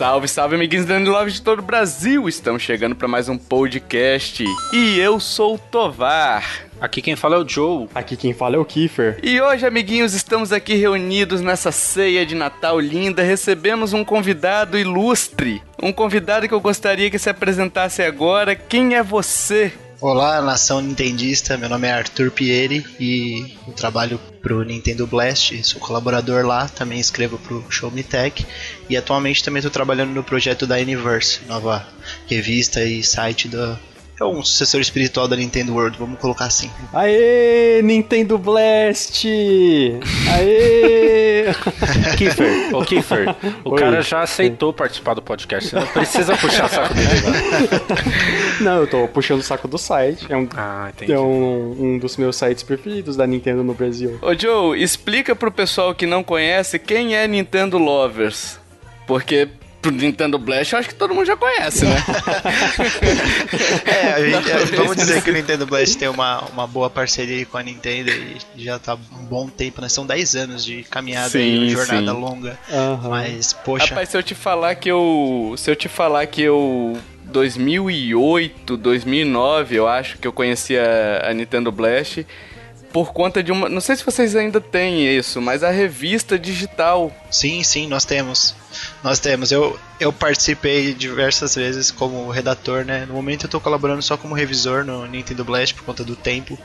Salve, salve, amiguinhos da Love de todo o Brasil! Estamos chegando para mais um podcast e eu sou o Tovar. Aqui quem fala é o Joe. Aqui quem fala é o Kiefer. E hoje, amiguinhos, estamos aqui reunidos nessa ceia de Natal linda. Recebemos um convidado ilustre. Um convidado que eu gostaria que se apresentasse agora. Quem é você? Olá, nação nintendista. Meu nome é Arthur Pieri e eu trabalho pro Nintendo Blast. Sou colaborador lá, também escrevo pro Show Me Tech e atualmente também estou trabalhando no projeto da Universe, nova revista e site da é um sucessor espiritual da Nintendo World, vamos colocar assim. Aê, Nintendo Blast! Aê! Kiefer, ô Kiefer, o Oi. cara já aceitou participar do podcast. Você não precisa puxar saco dele. né? Não, eu tô puxando o saco do site. É um, Ah, entendi. é um, um dos meus sites preferidos da Nintendo no Brasil. Ô Joe, explica pro pessoal que não conhece quem é Nintendo Lovers. Porque pro Nintendo Blast eu acho que todo mundo já conhece, né? É, a gente- é, vamos dizer que o Nintendo Blast tem uma, uma boa parceria com a Nintendo e já tá um bom tempo, né? São 10 anos de caminhada Sim, e uma jornada sim. longa. Aham. Mas, poxa, Rapaz, se eu te falar que eu. Se eu te falar que eu. 2008, 2009, eu acho que eu conheci a, a Nintendo Blast por conta de uma. Não sei se vocês ainda têm isso, mas a revista digital. sim, sim, nós temos. Nós temos. Eu, eu participei diversas vezes como redator, né? No momento eu tô colaborando só como revisor no Nintendo Blast por conta do tempo.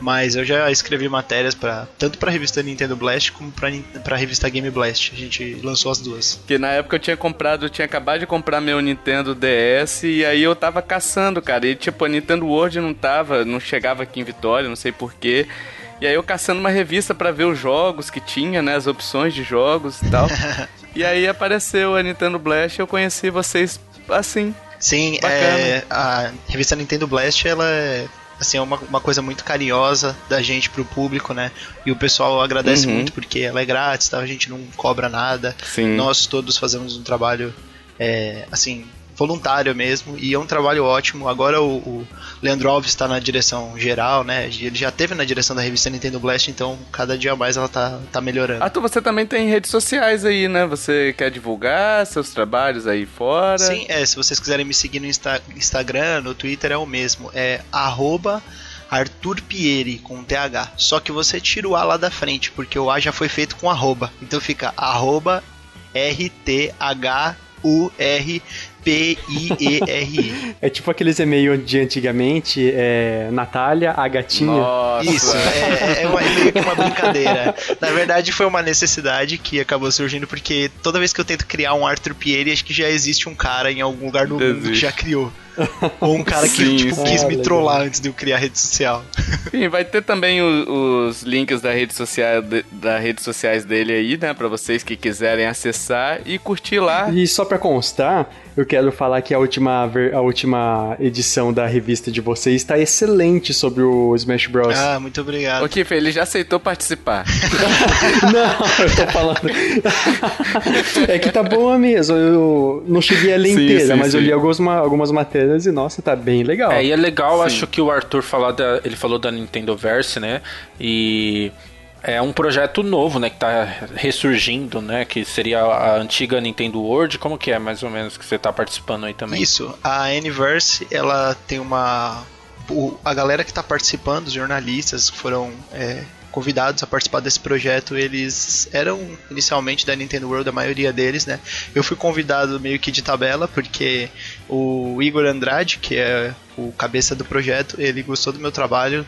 Mas eu já escrevi matérias para tanto pra revista Nintendo Blast como Nin- pra revista Game Blast. A gente lançou as duas. Que na época eu tinha comprado, eu tinha acabado de comprar meu Nintendo DS e aí eu tava caçando, cara. E tipo, a Nintendo World não tava, não chegava aqui em Vitória, não sei porquê. E aí eu caçando uma revista pra ver os jogos que tinha, né? As opções de jogos e tal. e aí apareceu a Nintendo Blast e eu conheci vocês assim. Sim, é, a revista Nintendo Blast ela é assim é uma, uma coisa muito carinhosa da gente pro público, né? E o pessoal agradece Uhum. muito porque ela é grátis, tá? A gente não cobra nada. Sim. Nós todos fazemos um trabalho é, assim voluntário mesmo e é um trabalho ótimo. Agora o, o Leandro Alves está na direção geral, né? Ele já teve na direção da revista Nintendo Blast, então cada dia mais ela tá, tá melhorando. Arthur, você também tem redes sociais aí, né? Você quer divulgar seus trabalhos aí fora? Sim, é, se vocês quiserem me seguir no Insta- Instagram, no Twitter é o mesmo. É arroba Arthur Pieri com TH. Só que você tira o A lá da frente, porque o A já foi feito com arroba. Então fica arroba R-T-H-U-R-P-I-E-R-I. É tipo aqueles e-mails de antigamente, é, Natália, a gatinha. Nossa. Isso, é, é uma- é meio que uma brincadeira. Na verdade, foi uma necessidade que acabou surgindo, porque toda vez que eu tento criar um Arthur Pieri, acho que já existe um cara em algum lugar do mundo que já criou. Ou um cara que Sim, tipo, sim. quis Ah, me legal. trollar antes de eu criar a rede social. Sim, vai ter também o- os links da rede social, de- da redes sociais dele aí, né? Pra vocês que quiserem acessar e curtir lá. E só pra constar, eu quero falar que a última, a última edição da revista de vocês está excelente sobre o Smash Bros. Ah, muito obrigado. O Kiff, ele já aceitou participar. Não, eu tô falando. é que tá boa mesmo. Eu não cheguei a ler Sim, inteira, sim, mas eu sim. li algumas, ma- algumas matérias e, nossa, tá bem legal. É, e é legal, acho que o Arthur falar da, ele falou da Nintendo Verse, né? E é um projeto novo, né, que tá ressurgindo, né, que seria a antiga Nintendo World, como que é mais ou menos que você tá participando aí também? Isso, a Universe, ela tem uma. o- a galera que está participando, os jornalistas que foram é, convidados a participar desse projeto, eles eram inicialmente da Nintendo World, a maioria deles, né? Eu fui convidado meio que de tabela, porque o Igor Andrade, que é o cabeça do projeto, ele gostou do meu trabalho,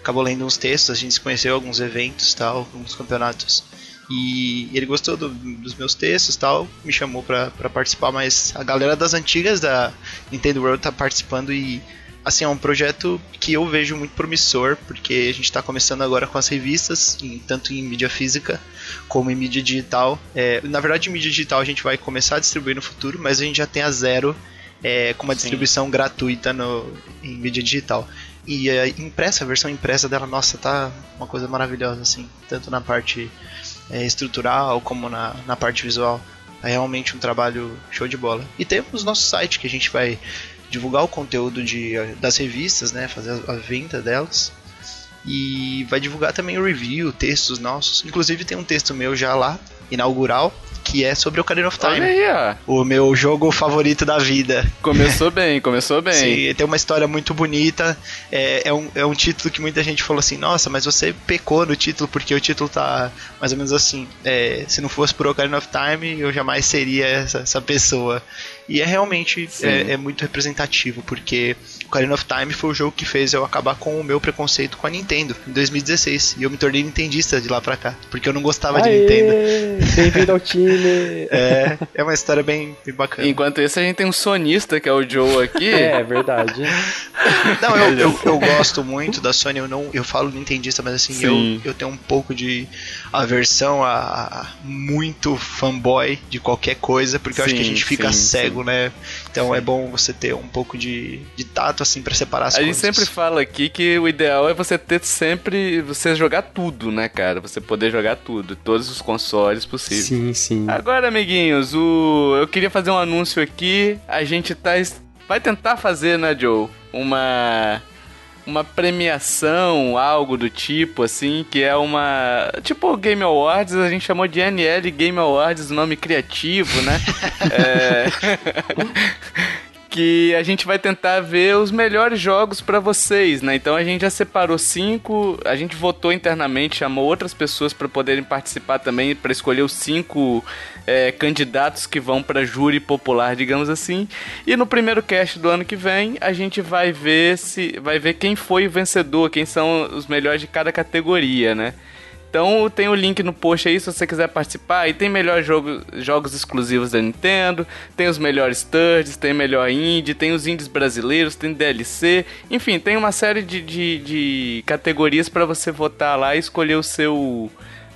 acabou lendo uns textos, a gente se conheceu em alguns eventos tal, alguns campeonatos. E ele gostou do- dos meus textos tal, me chamou pra participar, mas a galera das antigas da Nintendo World tá participando e assim, é um projeto que eu vejo muito promissor, porque a gente está começando agora com as revistas, em- tanto em mídia física como em mídia digital. É, na verdade, em mídia digital a gente vai começar a distribuir no futuro, mas a gente já tem a zero é, com uma distribuição gratuita no, em mídia digital. E a impressa, a versão impressa dela, nossa, tá uma coisa maravilhosa, assim, tanto na parte é, estrutural como na, na parte visual. É realmente um trabalho show de bola. E temos nosso site que a gente vai divulgar o conteúdo de, das revistas, né, fazer a, a venda delas. E vai divulgar também o review, textos nossos. Inclusive tem um texto meu já lá, inaugural, que é sobre o Ocarina of Olha Time. aí, ó. O meu jogo favorito da vida. Começou bem, começou bem. Sim, tem uma história muito bonita. É, é, um, é um título que muita gente falou assim: Nossa, mas você pecou no título porque o título tá mais ou menos assim. é, se não fosse por Ocarina of Time, eu jamais seria essa, essa pessoa. E é realmente é, é muito representativo, porque Ocarina of Time foi o jogo que fez eu acabar com o meu preconceito com a Nintendo em 2016. E eu me tornei nintendista de lá pra cá, porque eu não gostava de Aê, Nintendo. Bem-vindo ao time. É, é uma história bem, bem bacana. Enquanto isso, a gente tem um sonista, que é o Joe aqui. É, verdade. Não, eu, eu, eu gosto muito da Sony, eu não eu falo nintendista, mas assim, eu, Sim. eu tenho um pouco de aversão a, a muito fanboy de qualquer coisa, porque eu acho que a Sim, gente fica sim, cego, né? Então é bom você ter um pouco de, de tato, assim, pra separar as A gente coisas. sempre fala aqui que o ideal é você ter sempre. Você jogar tudo, né, cara? Você poder jogar tudo, todos os consoles possíveis. Sim, sim. Agora, amiguinhos, o... eu queria fazer um anúncio aqui. A gente tá. Vai tentar fazer, né, Joe? Uma. Uma premiação, algo do tipo, assim, que é uma. Tipo Game Awards, a gente chamou de NL Game Awards, nome criativo, né? é... que a gente vai tentar ver os melhores jogos pra vocês, né? Então a gente já separou cinco, a gente votou internamente, chamou outras pessoas pra poderem participar também, pra escolher os cinco é, candidatos que vão pra júri popular, digamos assim. E no primeiro cast do ano que vem a gente vai ver se, vai ver quem foi o vencedor, quem são os melhores de cada categoria, né? Então tem o link no post aí se você quiser participar. E tem melhores jogo, jogos exclusivos da Nintendo, tem os melhores thirds, tem melhor indie, tem os indies brasileiros, tem DLC. Enfim, tem uma série de, de, de categorias para você votar lá e escolher o seu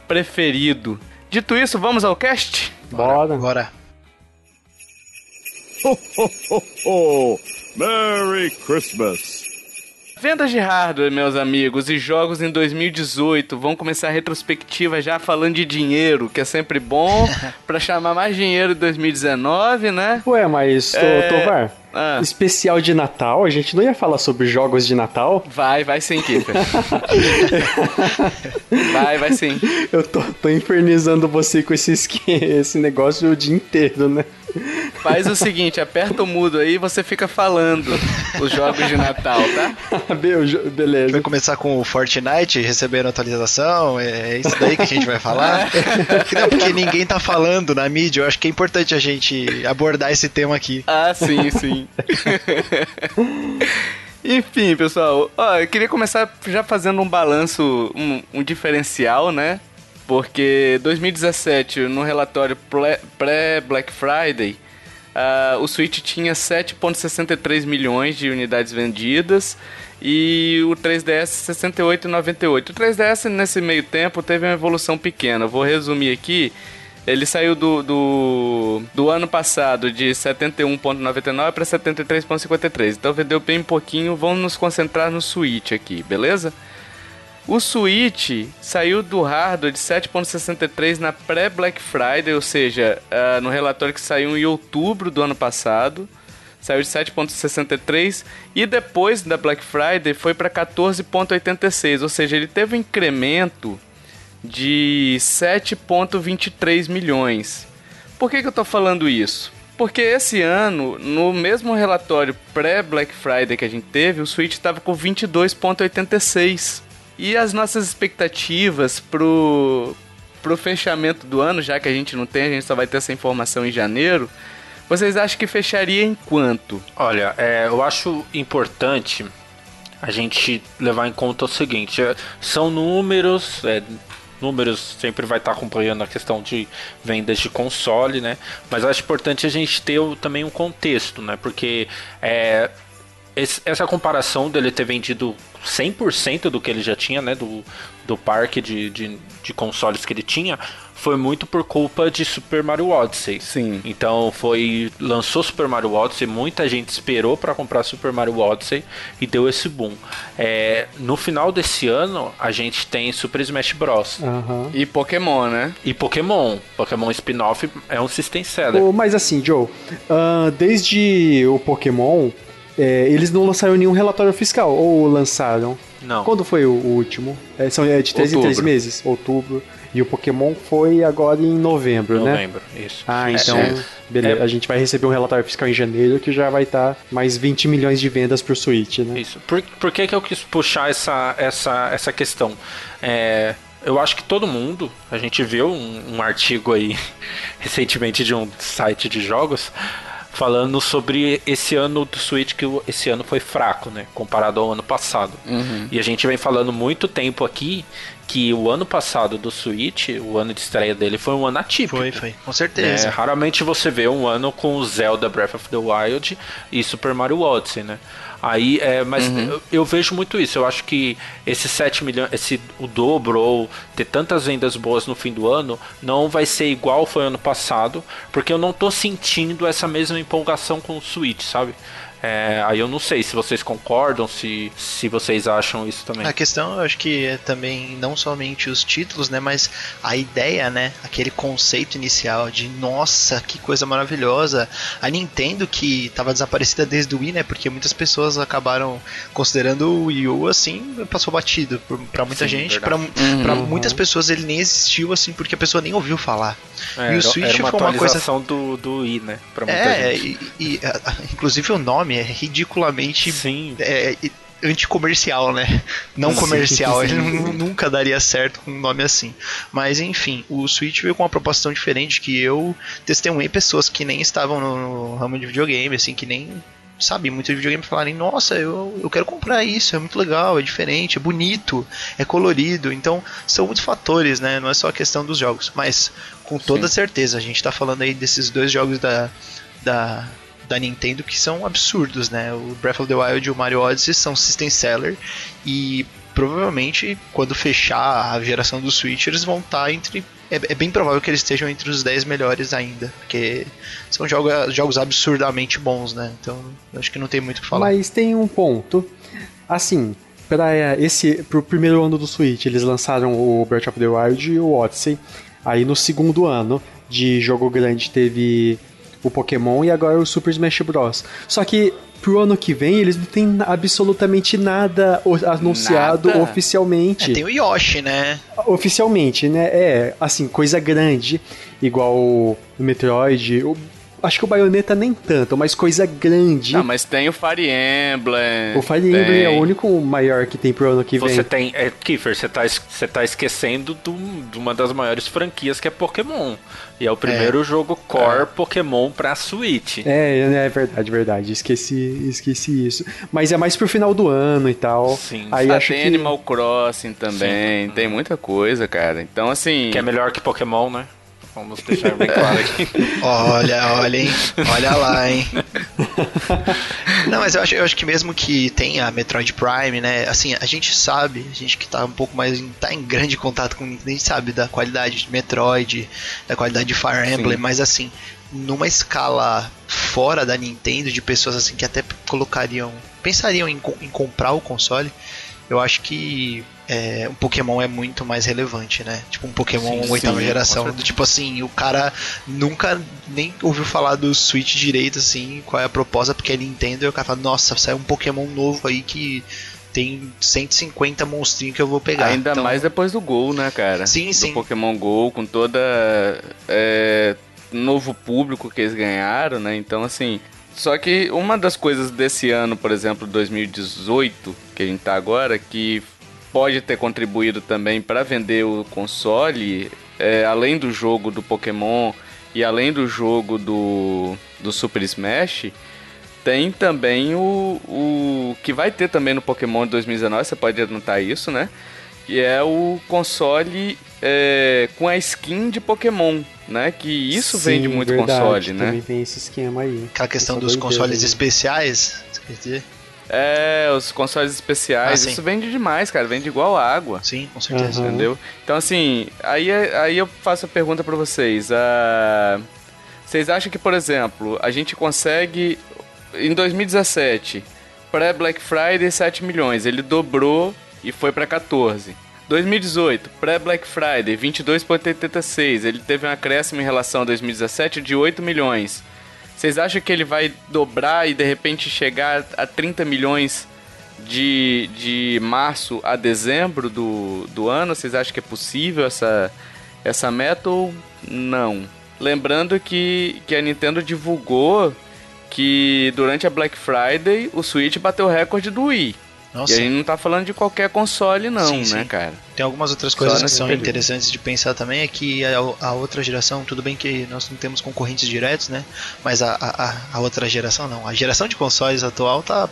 preferido. Dito isso, vamos ao cast? Bora. Agora, Merry Christmas. Vendas de hardware, meus amigos, e jogos em 2018. Vamos começar a retrospectiva já falando de dinheiro, que é sempre bom, pra chamar mais dinheiro em 2019, né? Ué, mas, Tô- É, Tovar, ah. especial de Natal, a gente não ia falar sobre jogos de Natal? Vai, vai sim, Kiffer. vai, vai sim. Eu tô, tô infernizando você com esse, esque- esse negócio o dia inteiro, né? Faz o seguinte, aperta o mudo aí e você fica falando os jogos de Natal, tá? Beleza. vai começar com o Fortnite recebendo atualização, é isso daí que a gente vai falar? Não, porque ninguém tá falando na mídia, eu acho que é importante a gente abordar esse tema aqui. Ah, sim, sim. Enfim, pessoal, ó, eu queria começar já fazendo um balanço, um, um diferencial, né? Porque 2017, no relatório pré-Black Friday, ah, o Switch tinha 7,63 milhões de unidades vendidas e o 3DS 68,98. O 3DS nesse meio tempo teve uma evolução pequena. Vou resumir aqui. Ele saiu do, do, do ano passado de 71,99 para 73,53. Então vendeu bem pouquinho. Vamos nos concentrar no Switch aqui, beleza? O Switch saiu do hardware de 7.63 na pré-Black Friday, ou seja, ah, no relatório que saiu em outubro do ano passado, saiu de 7.63 e depois da Black Friday foi para 14.86, ou seja, ele teve um incremento de 7.23 milhões. Por que, que eu tô falando isso? Porque esse ano, no mesmo relatório pré-Black Friday que a gente teve, o Switch estava com 22.86. E as nossas expectativas pro, pro fechamento do ano, já que a gente não tem, a gente só vai ter essa informação em janeiro, vocês acham que fecharia em quanto? Olha, é, eu acho importante a gente levar em conta o seguinte: é, são números, é, números sempre vai estar acompanhando a questão de vendas de console, né? Mas acho importante a gente ter também um contexto, né? Porque é, esse- essa comparação dele ter vendido 100% do que ele já tinha, né? Do, do parque de, de, de consoles que ele tinha, foi muito por culpa de Super Mario Odyssey. Sim. Então foi. Lançou Super Mario Odyssey, muita gente esperou para comprar Super Mario Odyssey e deu esse boom. É, no final desse ano, a gente tem Super Smash Bros. Aham. E Pokémon, né? E Pokémon. Pokémon Spin-off é um system seller. Ô, Mas assim, Joe, ah, desde o Pokémon, é, eles não lançaram nenhum relatório fiscal, ou lançaram? Não. Quando foi o, último? É, são é de 3 em 3 Outubro. meses? Outubro. E o Pokémon foi agora em novembro, né? Novembro, isso. Ah, É, então, é. beleza. É. A gente vai receber um relatório fiscal em janeiro que já vai estar mais 20 milhões de vendas pro Switch, né? Isso. Por, por que, que eu quis puxar essa, essa, essa questão? É, eu acho que todo mundo, a gente viu um, um artigo aí recentemente de um site de jogos falando sobre esse ano do Switch, que esse ano foi fraco, né? Comparado ao ano passado. E a gente vem falando muito tempo aqui que o ano passado do Switch, o ano de estreia dele, foi um ano atípico. Foi, foi. Com É, certeza. raramente você vê um ano com Zelda Breath of the Wild e Super Mario Odyssey, né? Aí, é, mas eu, eu vejo muito isso. Eu acho que esses 7 milhões, esse, o dobro ou ter tantas vendas boas no fim do ano não vai ser igual foi ano passado, porque eu não tô sentindo essa mesma empolgação com o Switch, sabe? É, aí eu não sei se vocês concordam, se, se vocês acham isso também. A questão, eu acho que é também não somente os títulos, né, mas a ideia, né, aquele conceito inicial de nossa, que coisa maravilhosa. A Nintendo que estava desaparecida desde o Wii, né, porque muitas pessoas acabaram considerando o Wii U assim, passou batido pra muita Sim, gente, pra pra muitas pessoas ele nem existiu assim porque a pessoa nem ouviu falar. É, e o Switch era uma foi uma coisa atualização do, do Wii, né? Pra muita é, gente. e, e, a- a- inclusive o nome é ridiculamente Sim. é, anticomercial, né? Não Sim, comercial, sim. ele nu- nunca daria certo com um nome assim. Mas enfim, o Switch veio com uma proposta diferente que eu testemunhei pessoas que nem estavam no, ramo de videogame, assim, que nem sabiam muito de videogame falarem, nossa, eu, eu quero comprar isso, é muito legal, é diferente, é bonito, é colorido. Então, são muitos fatores, né? Não é só a questão dos jogos. Mas, com toda certeza, a gente tá falando aí desses dois jogos da, da, da Nintendo que são absurdos, né? O Breath of the Wild e o Mario Odyssey são system seller e provavelmente quando fechar a geração do Switch eles vão estar entre é, é bem provável que eles estejam entre os 10 melhores ainda, porque são jogos absurdamente bons, né? Então, acho que não tem muito o que falar. Mas tem um ponto. Assim, para esse pro primeiro ano do Switch, eles lançaram o Breath of the Wild e o Odyssey. Aí no segundo ano de jogo grande teve o Pokémon e agora o Super Smash Bros. Só que pro ano que vem eles não têm absolutamente nada anunciado Nada? oficialmente. É, tem o Yoshi, né? Oficialmente, né? É, assim, coisa grande, igual o Metroid. o- acho que o Bayonetta nem tanto, mas coisa grande. Não, mas tem o Fire Emblem. O Fire Emblem é o tem- único maior que tem pro ano que Você vem. tem. É, Kiefer, você tá, você tá esquecendo do- de uma das maiores franquias que é Pokémon. E é o primeiro jogo core Pokémon pra Switch. É, é verdade, verdade. Esqueci, esqueci isso. Mas é mais pro final do ano e tal. Sim. Aí Ah, acho tem que Animal Crossing também, tem muita coisa, cara. Então, assim. Que é melhor que Pokémon, né? Vamos deixar bem claro aqui. Olha, olha, hein? Olha lá, hein? Não, mas eu acho, eu acho que mesmo que tenha Metroid Prime, né? Assim, a gente sabe, a gente que tá um pouco mais. em- tá em grande contato com a gente sabe da qualidade de Metroid, da qualidade de Fire Emblem, mas assim, numa escala fora da Nintendo, de pessoas assim que até colocariam. pensariam em, em comprar o console, eu acho que. É, o Pokémon é muito mais relevante, né? Tipo um Pokémon Sim, oitava sim, geração. do tipo assim, o cara nunca nem ouviu falar do Switch direito, assim, qual é a proposta, porque é Nintendo, e o cara fala, nossa, sai um Pokémon novo aí que tem 150 monstrinhos que eu vou pegar. Ainda Então, mais depois do Gol, né, cara? Sim, do sim. Pokémon Go, com toda. É, novo público que eles ganharam, né? Então, assim. Só que uma das coisas desse ano, por exemplo, 2018, que a gente tá agora, que pode ter contribuído também para vender o console, é, além do jogo do Pokémon e além do jogo do, do Super Smash, tem também o, o que vai ter também no Pokémon de 2019, você pode anotar isso, né? Que é o console é, com a skin de Pokémon, né? Que isso Sim, vende muito verdade, console, né? Também tem esse esquema aí. aquela questão dos consoles aí. especiais, você quer dizer? É, os consoles especiais, Ah, sim. isso vende demais, cara, vende igual água. Sim, com certeza. Aham. Entendeu? Então, assim, aí, aí eu faço a pergunta pra vocês. ah, vocês acham que, por exemplo, a gente consegue. Em 2017, pré-Black Friday, 7 milhões. Ele dobrou e foi pra 14. 2018, pré-Black Friday, 22,86. Ele teve um acréscimo em relação a 2017 de 8 milhões. Vocês acham que ele vai dobrar e de repente chegar a 30 milhões de, de março a dezembro do, do ano? Vocês acham que é possível essa, essa meta ou não? Lembrando que, que a Nintendo divulgou que durante a Black Friday o Switch bateu o recorde do Wii. Nossa, E a gente não tá falando de qualquer console, não, Sim, né, sim. cara? tem algumas outras coisas que são período. interessantes de pensar também. É que a, a outra geração, tudo bem que nós não temos concorrentes diretos, né? Mas a, a, a- a outra geração não. A geração de consoles atual tá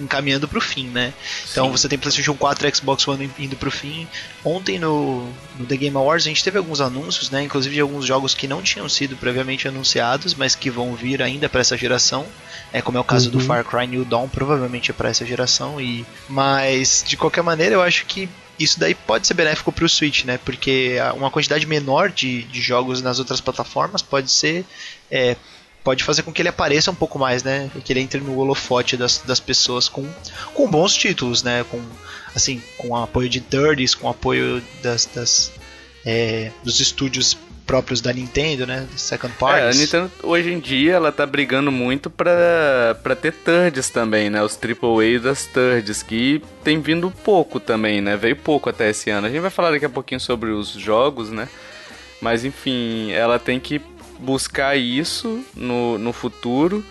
encaminhando pro fim, né? Então Sim. você tem PlayStation 4 e Xbox One indo pro fim. Ontem no, no The Game Awards a gente teve alguns anúncios, né? Inclusive de alguns jogos que não tinham sido previamente anunciados, mas que vão vir ainda para essa geração. É como é o caso do Uhum. Far Cry New Dawn, provavelmente é para essa geração e mas de qualquer maneira eu acho que isso daí pode ser benéfico pro Switch, né? Porque uma quantidade menor de, de jogos nas outras plataformas pode ser é, pode fazer com que ele apareça um pouco mais, né? Que ele entre no holofote das, das pessoas com, com bons títulos, né? Com assim, com apoio de thirds, com apoio das, das é, dos estúdios próprios da Nintendo, né? Second É, a parties. Nintendo hoje em dia ela tá brigando muito pra, pra ter thirds também, né? Os AAA das thirds, que tem vindo pouco também, né? Veio pouco até esse ano. A gente vai falar daqui a pouquinho sobre os jogos, né? Mas enfim, ela tem que buscar isso no, no futuro.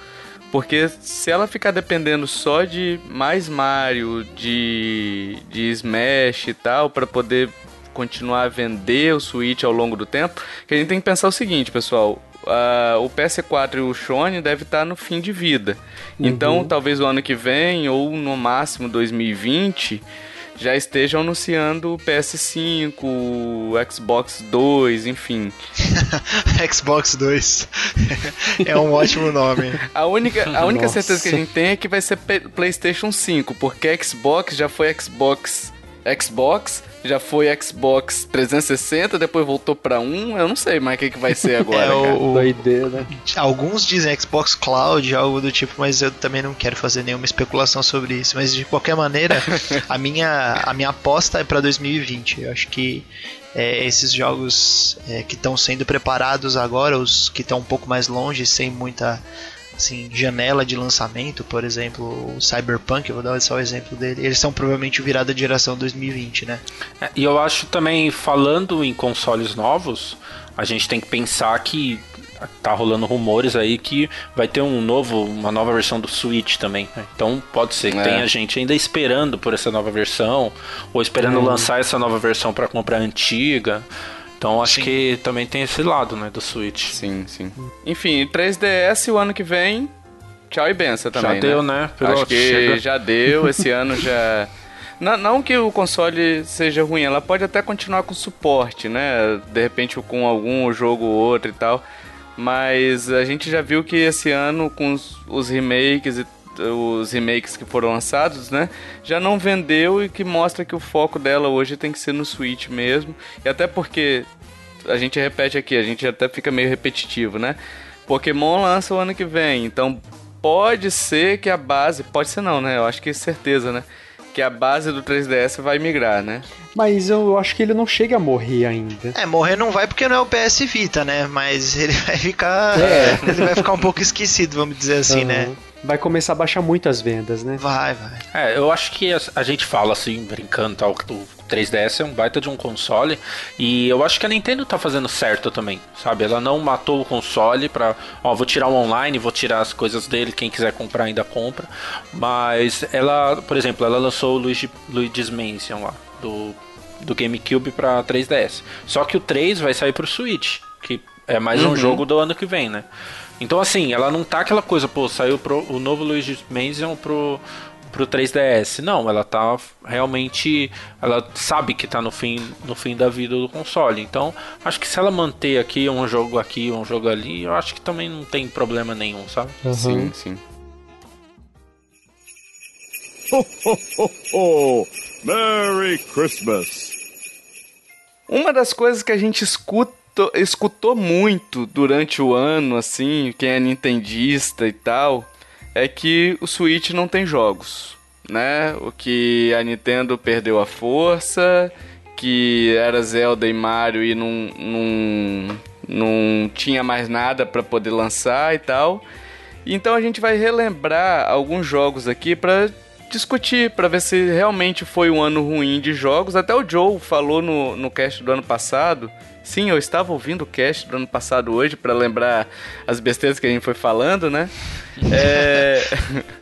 Porque se ela ficar dependendo só de mais Mario, de, de Smash e tal, pra poder continuar a vender o Switch ao longo do tempo, que a gente tem que pensar o seguinte, pessoal. ah, o PS4 e o Sony devem estar no fim de vida. Então, talvez o ano que vem, ou no máximo 2020, já estejam anunciando o PS5, o Xbox 2, enfim. Xbox 2 é um ótimo nome. A única, a única Nossa. certeza que a gente tem é que vai ser PlayStation 5, porque Xbox já foi Xbox Xbox, já foi Xbox 360, depois voltou pra 1, eu não sei mais o que, que vai ser agora, É cara. o, Doideira. Alguns dizem Xbox Cloud, algo do tipo, mas eu também não quero fazer nenhuma especulação sobre isso. Mas de qualquer maneira, a minha, a minha aposta é para 2020. Eu acho que é, esses jogos é, que estão sendo preparados agora, os que estão um pouco mais longe, sem muita assim, janela de lançamento, por exemplo, o Cyberpunk, eu vou dar só o exemplo dele, eles são provavelmente o virada de geração 2020, né? É, E eu acho também, falando em consoles novos, a gente tem que pensar que tá rolando rumores aí que vai ter um novo, uma nova versão do Switch também. né? Então pode ser que É. tenha gente ainda esperando por essa nova versão, ou esperando lançar essa nova versão para comprar a antiga. Então acho Sim. que também tem esse lado, né, do Switch. Sim, sim. Enfim, 3DS o ano que vem, tchau e benção também, Já deu, né? Pelo- Acho que chega. já deu, esse ano já... Não, não que o console seja ruim, ela pode até continuar com suporte, né? De repente com algum jogo ou outro e tal. Mas a gente já viu que esse ano, com os, os remakes e os remakes que foram lançados, né? Já não vendeu e que mostra que o foco dela hoje tem que ser no Switch mesmo. E até porque a gente repete aqui, a gente até fica meio repetitivo, né? Pokémon lança o ano que vem, então pode ser que a base, pode ser não, né? Eu acho que é certeza, né? Que a base do 3DS vai migrar, né? Mas eu acho que ele não chega a morrer ainda. É, morrer não vai porque não é o PS Vita, né? Mas ele vai ficar. É. Ele vai ficar um pouco esquecido, vamos dizer assim, né? Vai começar a baixar muito as vendas, né? Vai, vai. É, eu acho que a, gente fala assim, brincando tal, que o 3DS é um baita de um console. E eu acho que a Nintendo tá fazendo certo também, sabe? Ela não matou o console pra, ó, vou tirar o online, vou tirar as coisas dele, quem quiser comprar ainda compra. Mas ela, por exemplo, ela lançou o Luigi, Luigi's Mansion lá, do, do GameCube pra 3DS. Só que o 3 vai sair pro Switch, que é mais um jogo do ano que vem, né? Então, assim, ela não tá aquela coisa, pô, saiu pro, o novo Luigi's Mansion pro, pro 3DS. Não, ela tá realmente. Ela sabe que tá no fim, no fim da vida do console. Então, acho que se ela manter aqui um jogo aqui, um jogo ali, eu acho que também não tem problema nenhum, sabe? Aham. Sim, sim. Ho, ho, ho, ho! Merry Christmas! Uma das coisas que a gente escuta, escutou muito durante o ano, assim, quem é nintendista e tal, é que o Switch não tem jogos, né? O que a Nintendo perdeu a força, que era Zelda e Mario e não, não, não tinha mais nada para poder lançar e tal. Então a gente vai relembrar alguns jogos aqui para discutir, para ver se realmente foi um ano ruim de jogos. Até o Joe falou no, no cast do ano passado. Sim, eu estava ouvindo o cast do ano passado hoje para lembrar as besteiras que a gente foi falando, né? É...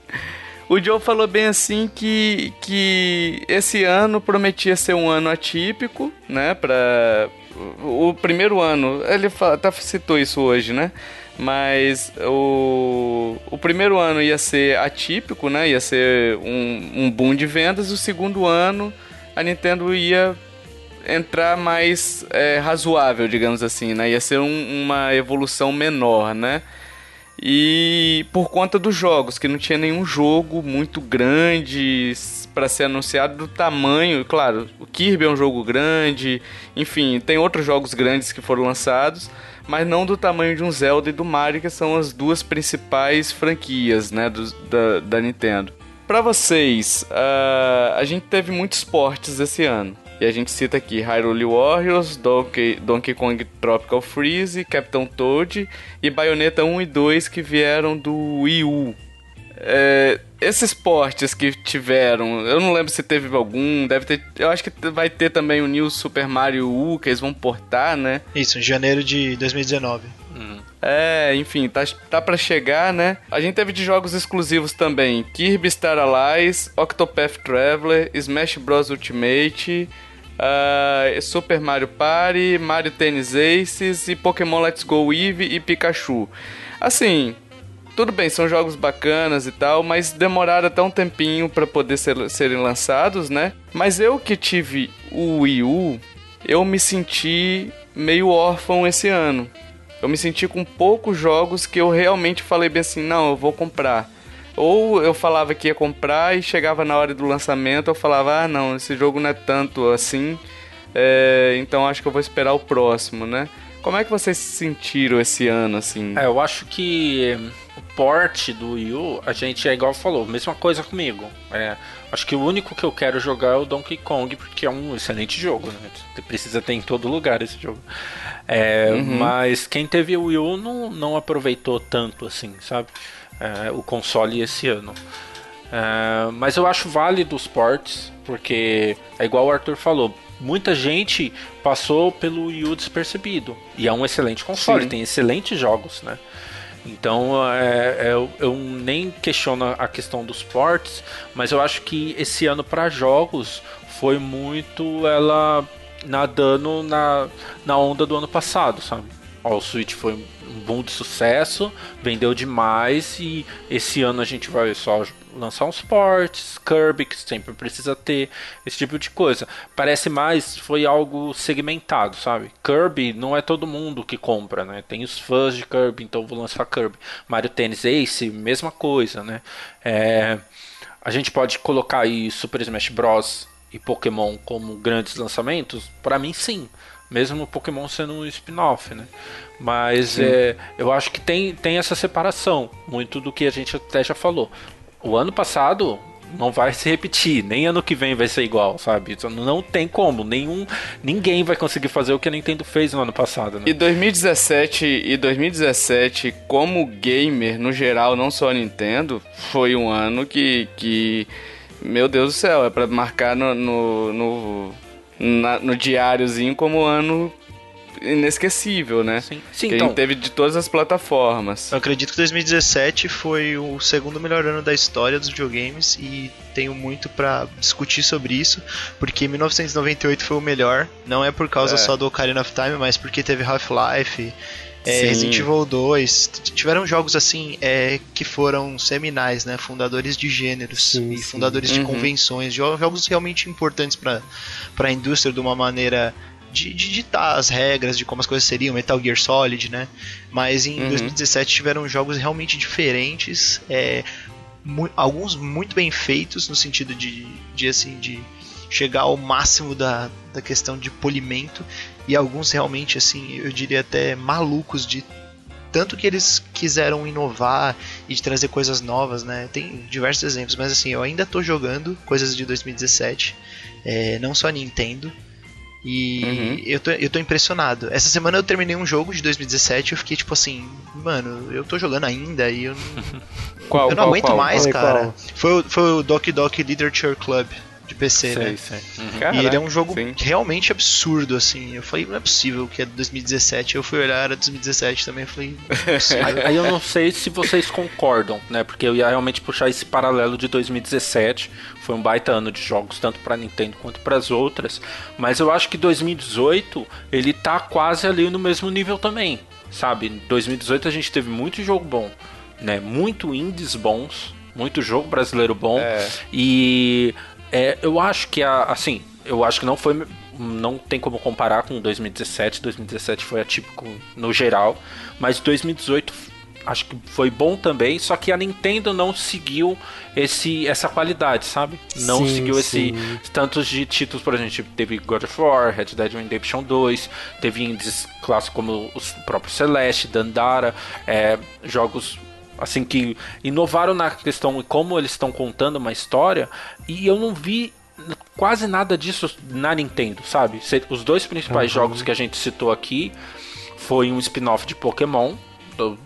o Joe falou bem assim que, que esse ano prometia ser um ano atípico, né? Para o primeiro ano, ele até citou isso hoje, né? Mas o, o primeiro ano ia ser atípico, né? Ia ser um, um boom de vendas. O segundo ano a Nintendo ia entrar mais é, razoável, digamos assim, né? Ia ser um, uma evolução menor, né? E por conta dos jogos, que não tinha nenhum jogo muito grande para ser anunciado do tamanho. Claro, o Kirby é um jogo grande, enfim, tem outros jogos grandes que foram lançados, mas não do tamanho de um Zelda e do Mario, que são as duas principais franquias né, do, da, da Nintendo. Para vocês, uh, a gente teve muitos portes esse ano. E a gente cita aqui Hyrule Warriors, Donkey, Donkey Kong Tropical Freeze, Captain Toad e Bayonetta 1 e 2 que vieram do Wii U. É, esses portes que tiveram, eu não lembro se teve algum, deve ter. Eu acho que vai ter também o New Super Mario U que eles vão portar, né? Isso, em janeiro de 2019. É, enfim, tá, tá para chegar, né? A gente teve de jogos exclusivos também: Kirby Star Allies, Octopath Traveler, Smash Bros Ultimate, uh, Super Mario Party, Mario Tennis Aces e Pokémon Let's Go Eevee e Pikachu. Assim, tudo bem, são jogos bacanas e tal, mas demoraram até um tempinho para poder ser, serem lançados, né? Mas eu que tive o Wii U, eu me senti meio órfão esse ano. Eu me senti com poucos jogos que eu realmente falei bem assim, não, eu vou comprar. Ou eu falava que ia comprar e chegava na hora do lançamento, eu falava, ah não, esse jogo não é tanto assim, é, então acho que eu vou esperar o próximo, né? Como é que vocês se sentiram esse ano, assim? É, eu acho que o porte do Wii U, a gente é igual falou, mesma coisa comigo. É, acho que o único que eu quero jogar é o Donkey Kong, porque é um excelente jogo, né? Você precisa ter em todo lugar esse jogo. É, Uhum. Mas quem teve o Wii U não, não aproveitou tanto assim, sabe? É, o console esse ano. É, mas eu acho válido os ports, porque é igual o Arthur falou. Muita gente passou pelo Wii U despercebido. E é um excelente console, Sim. tem excelentes jogos, né? Então é, é, eu, eu nem questiono a questão dos ports, mas eu acho que esse ano para jogos foi muito ela nadando na, na onda do ano passado, sabe? O Switch foi um boom de sucesso, vendeu demais e esse ano a gente vai só lançar uns ports, Kirby que sempre precisa ter, esse tipo de coisa. Parece mais foi algo segmentado, sabe? Kirby não é todo mundo que compra, né? Tem os fãs de Kirby, então vou lançar Kirby. Mario Tennis Ace, mesma coisa, né? É, a gente pode colocar aí Super Smash Bros e Pokémon como grandes lançamentos? Para mim, sim. Mesmo o Pokémon sendo um spin-off, né? Mas é, eu acho que tem, tem essa separação, muito do que a gente até já falou. O ano passado não vai se repetir, nem ano que vem vai ser igual, sabe? Isso Não tem como, nenhum, ninguém vai conseguir fazer o que a Nintendo fez no ano passado, né? E 2017 e 2017, como gamer no geral, não só a Nintendo, foi um ano que, que meu Deus do céu, é pra marcar no, no, no, na- no diáriozinho como ano inesquecível, né? Sim, sim que a então. gente teve de todas as plataformas. Eu acredito que 2017 foi o segundo melhor ano da história dos videogames e tenho muito pra discutir sobre isso, porque 1998 foi o melhor, não é por causa É. só do Ocarina of Time, mas porque teve Half-Life, é. Resident Evil 2, t- tiveram jogos assim é, que foram seminais, né, fundadores de gêneros Sim, e sim. fundadores de Uhum. convenções, jo- jogos realmente importantes para a indústria de uma maneira de, de ditar as regras de como as coisas seriam, Metal Gear Solid, né? Mas em Uhum. 2017 tiveram jogos realmente diferentes, é, mu- alguns muito bem feitos no sentido de, de assim de chegar ao máximo da, da questão de polimento e alguns realmente assim eu diria até malucos de tanto que eles quiseram inovar e de trazer coisas novas, né? Tem diversos exemplos, mas assim, eu ainda tô jogando coisas de 2017, é, não só Nintendo. E Uhum. eu, tô, eu tô impressionado. Essa semana eu terminei um jogo de 2017 e eu fiquei tipo assim, mano, eu tô jogando ainda e eu não, Qual, eu não qual, aguento qual? mais, Qual? cara. Qual? Foi, o- foi o Doki Doki Literature Club de PC, né? sei. E ele é um jogo sim. realmente absurdo, assim. Eu falei, não é possível que é de 2017. Eu fui olhar, era 2017 também. Eu falei, não é possível. Aí, aí eu não sei se vocês concordam, né? Porque eu ia realmente puxar esse paralelo de 2017. Foi um baita ano de jogos, tanto pra Nintendo quanto para as outras. Mas eu acho que 2018 ele tá quase ali no mesmo nível também, sabe? Em 2018 a gente teve muito jogo bom, né? Muito indies bons, muito jogo brasileiro bom. É. E é, eu acho que a, assim, eu acho que não foi não tem como comparar com 2017. 2017 foi atípico no geral, mas 2018 acho que foi bom também, só que a Nintendo não seguiu esse essa qualidade, sabe? Não Sim, seguiu esse sim. tantos de títulos, por exemplo, tipo, teve God of War, Red Dead Redemption 2, teve indies clássicos como os próprios Celeste, Dandara, é, jogos assim que inovaram na questão como eles estão contando uma história e eu não vi quase nada disso na Nintendo, sabe? Os dois principais jogos que a gente citou aqui foi um spin-off de Pokémon, do-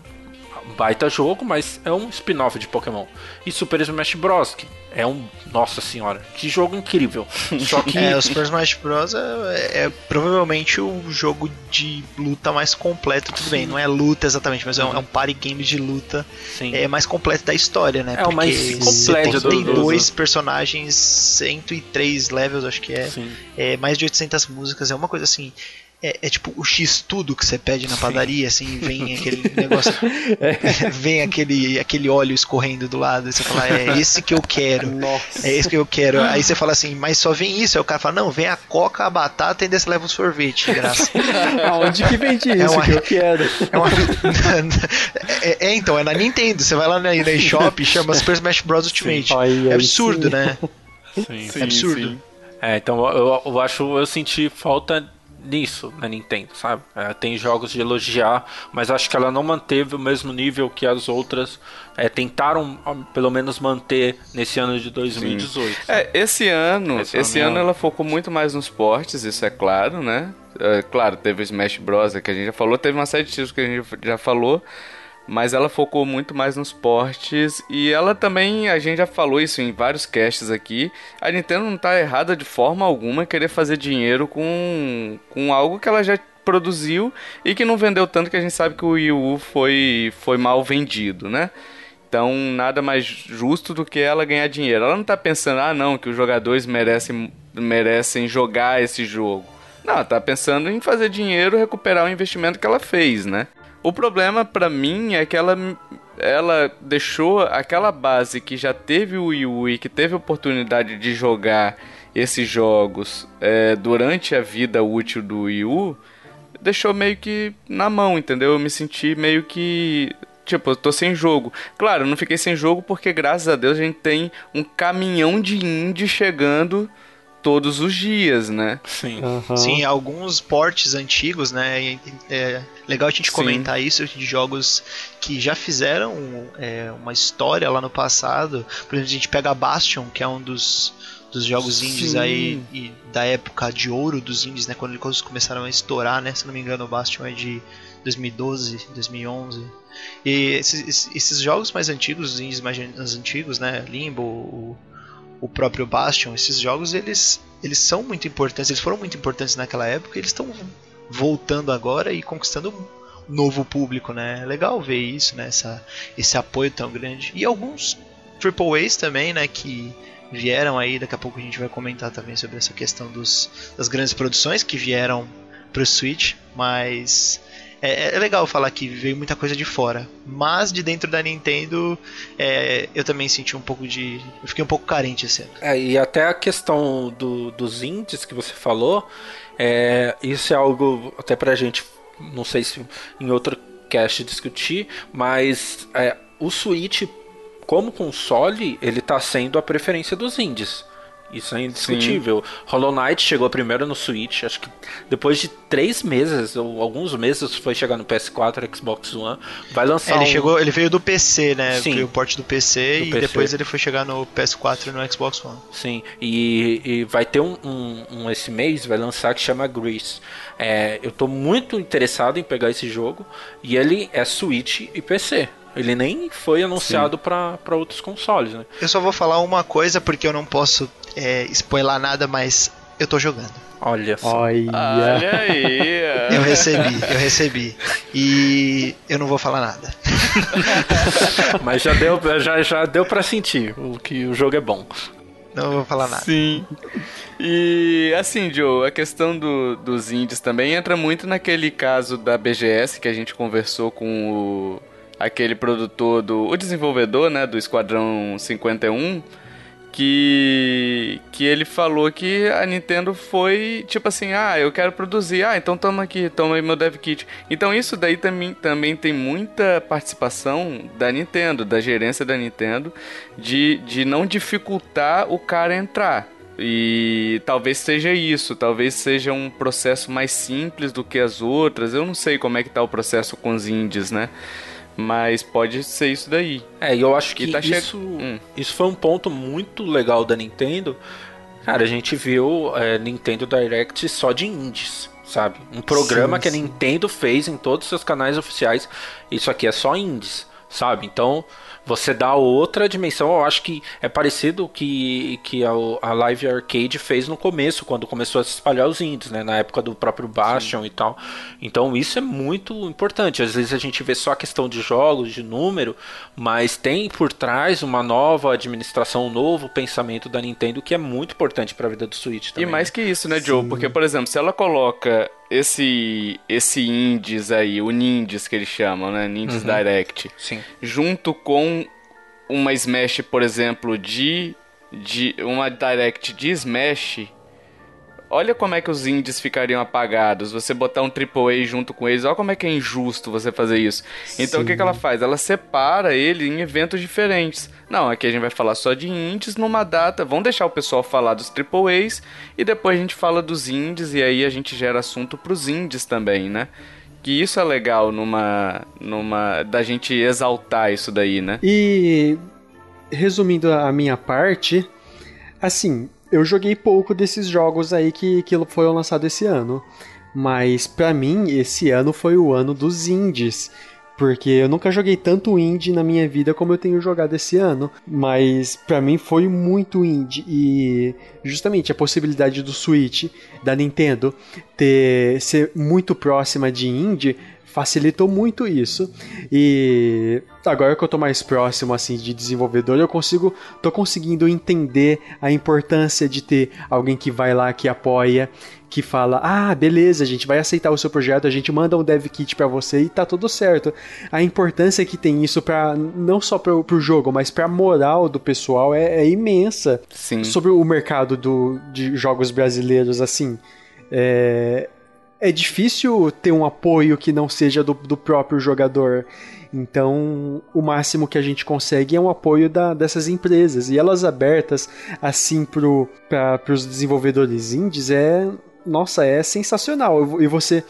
baita jogo, mas é um spin-off de Pokémon. E Super Smash Bros, que é um, nossa senhora, que jogo incrível. Só que É, o Super Smash Bros. É, é provavelmente o jogo de luta mais completo. Tudo bem, não é luta exatamente, mas é um, é um party game de luta sim. é, mais completo da história, né? É o mais completo do- tem dois personagens, 103 levels, acho que é. Sim. é, mais de 800 músicas, é uma coisa assim. É, é tipo o X tudo que você pede na padaria, assim, vem aquele negócio. vem aquele, aquele óleo escorrendo do lado, e você fala, é esse que eu quero. Nossa. É esse que eu quero. Aí você fala assim, mas só vem isso. Aí o cara fala, não, vem a coca, a batata e ainda você leva um sorvete, de graça. Aonde que vende isso uma- que eu quero? É, uma... é, é, então, é na Nintendo. Você vai lá na, na eShop e chama Super Smash Bros. Ultimate. Sim. Aí- é absurdo, sim. né? Sim. É absurdo. É, então eu, eu acho, eu senti falta nisso na Nintendo, sabe? É, tem jogos de elogiar, mas acho que ela não manteve o mesmo nível que as outras é, tentaram pelo menos manter nesse ano de 2018. É, esse ano, Esse é esse, é ano meu- ela focou muito mais nos portes, isso é claro, né? É, claro, teve o Smash Bros. que a gente já falou, teve uma série de títulos que a gente já falou, mas ela focou muito mais nos portes e ela também, a gente já falou isso em vários casts aqui, a Nintendo não tá errada de forma alguma querer fazer dinheiro com, com algo que ela já produziu e que não vendeu tanto que a gente sabe que o Wii U foi, foi mal vendido, né? Então, nada mais justo do que ela ganhar dinheiro. Ela não tá pensando, ah, não, que os jogadores merecem, merecem jogar esse jogo. Não, ela tá pensando em fazer dinheiro, recuperar o investimento que ela fez, né? O problema pra mim é que ela, ela deixou aquela base que já teve o Wii U e que teve oportunidade de jogar esses jogos é, durante a vida útil do Wii U, deixou meio que na mão, entendeu? Eu me senti meio que. Tipo, eu tô sem jogo. Claro, eu não fiquei sem jogo porque, graças a Deus, a gente tem um caminhão de indie chegando todos os dias, né? Sim. Aham. Sim, alguns portes antigos, né? É legal a gente Sim. comentar isso de jogos que já fizeram é, uma história lá no passado. Por exemplo, a gente pega Bastion, que é um dos, dos jogos indies Sim. aí e da época de ouro dos indies, né? Quando eles começaram a estourar, né? Se não me engano, o Bastion é de 2012, 2011. E esses, esses jogos mais antigos, os indies mais antigos, né? Limbo, o, o próprio Bastion, esses jogos eles, eles são muito importantes, eles foram muito importantes naquela época, eles estão voltando agora e conquistando um novo público, né? É legal ver isso, né? Essa, esse apoio tão grande. E alguns Triple A's também, né? Que vieram aí, daqui a pouco a gente vai comentar também sobre essa questão dos, das grandes produções que vieram pro Switch, mas é, é legal falar que veio muita coisa de fora, mas de dentro da Nintendo é, eu também senti um pouco de. Eu fiquei um pouco carente ano. É, e até a questão do, dos indies que você falou, é, isso é algo até pra gente, não sei se em outro cast discutir, mas é, o Switch como console, ele tá sendo a preferência dos indies. Isso é indiscutível. Hollow Knight chegou primeiro no Switch, acho que depois de três meses, ou alguns meses, foi chegar no PS4, Xbox One. Vai lançar É, ele um- chegou, ele veio do PC, né? Sim. Veio o porte do PC Do e PC. depois ele foi chegar no PS4 e no Xbox One. Sim, e, e vai ter um, um- um esse mês, vai lançar que chama Grease. É, eu tô muito interessado em pegar esse jogo e ele é Switch e PC. Ele nem foi anunciado pra pra outros consoles, né? Eu só vou falar uma coisa porque eu não posso é, spoiler nada, mas eu tô jogando. Olha só. Olha. Olha aí. Eu recebi, eu recebi. E eu não vou falar nada. Mas já deu, já, já deu pra sentir o que o jogo é bom. Não vou falar nada. Sim. E assim, Joe, a questão do- dos indies também entra muito naquele caso da BGS que a gente conversou com o, aquele produtor do. o desenvolvedor, né, do Esquadrão 51. Que, que ele falou que a Nintendo foi tipo assim: ah, eu quero produzir, ah, então toma aqui, toma aí meu dev kit. Então isso daí também, também tem muita participação da Nintendo, da gerência da Nintendo, de, de não dificultar o cara entrar. E talvez seja isso, talvez seja um processo mais simples do que as outras. Eu não sei como é que tá o processo com os indies, né? Mas pode ser isso daí. É, e eu acho que tá che- isso, Hum. isso foi um ponto muito legal da Nintendo. Cara, a gente viu é, Nintendo Direct só de indies, sabe? Um programa Sim, que a sim. Nintendo fez em todos os seus canais oficiais. Isso aqui é só indies, sabe? Então você dá outra dimensão. Eu acho que é parecido que que a, a Live Arcade fez no começo, quando começou a se espalhar os indies, né? Na época do próprio Bastion e tal. Então isso é muito importante. Às vezes a gente vê só a questão de jogos, de número, mas tem por trás uma nova administração, um novo pensamento da Nintendo que é muito importante para a vida do Switch também. E mais que isso, né, Joe? Porque, por exemplo, se ela coloca esse esse indies aí, o Nindies que eles chamam, né? Nindies Direct, Sim. junto com uma Smash, por exemplo, de, de uma Direct de Smash, olha como é que os indies ficariam apagados. Você botar um AAA junto com eles, olha como é que é injusto você fazer isso. Então o que, que ela faz? Ela separa ele em eventos diferentes. Não, aqui a gente vai falar só de indies numa data. Vamos deixar o pessoal falar dos AAAs e depois a gente fala dos indies e aí a gente gera assunto pros indies também, né? Que isso é legal numa. numa. da gente exaltar isso daí, né? E resumindo a minha parte, assim, eu joguei pouco desses jogos aí que, que foram lançados esse ano. Mas pra mim, esse ano foi o ano dos indies. Porque eu nunca joguei tanto indie na minha vida como eu tenho jogado esse ano. Mas pra mim foi muito indie. E justamente a possibilidade do Switch, da Nintendo, ter, ser muito próxima de indie facilitou muito isso. E agora que eu tô mais próximo assim de desenvolvedor, eu consigo tô conseguindo entender a importância de ter alguém que vai lá que apoia, que fala: "Ah, beleza, a gente vai aceitar o seu projeto, a gente manda um dev kit para você e tá tudo certo". A importância que tem isso para não só pro, pro jogo, mas pra moral do pessoal é, é imensa Sim. sobre o mercado do, de jogos brasileiros, assim, é, é difícil ter um apoio que não seja do, do próprio jogador. Então, o máximo que a gente consegue é um apoio da, dessas empresas. E elas abertas, assim, para os desenvolvedores indies é. Nossa, é sensacional. E você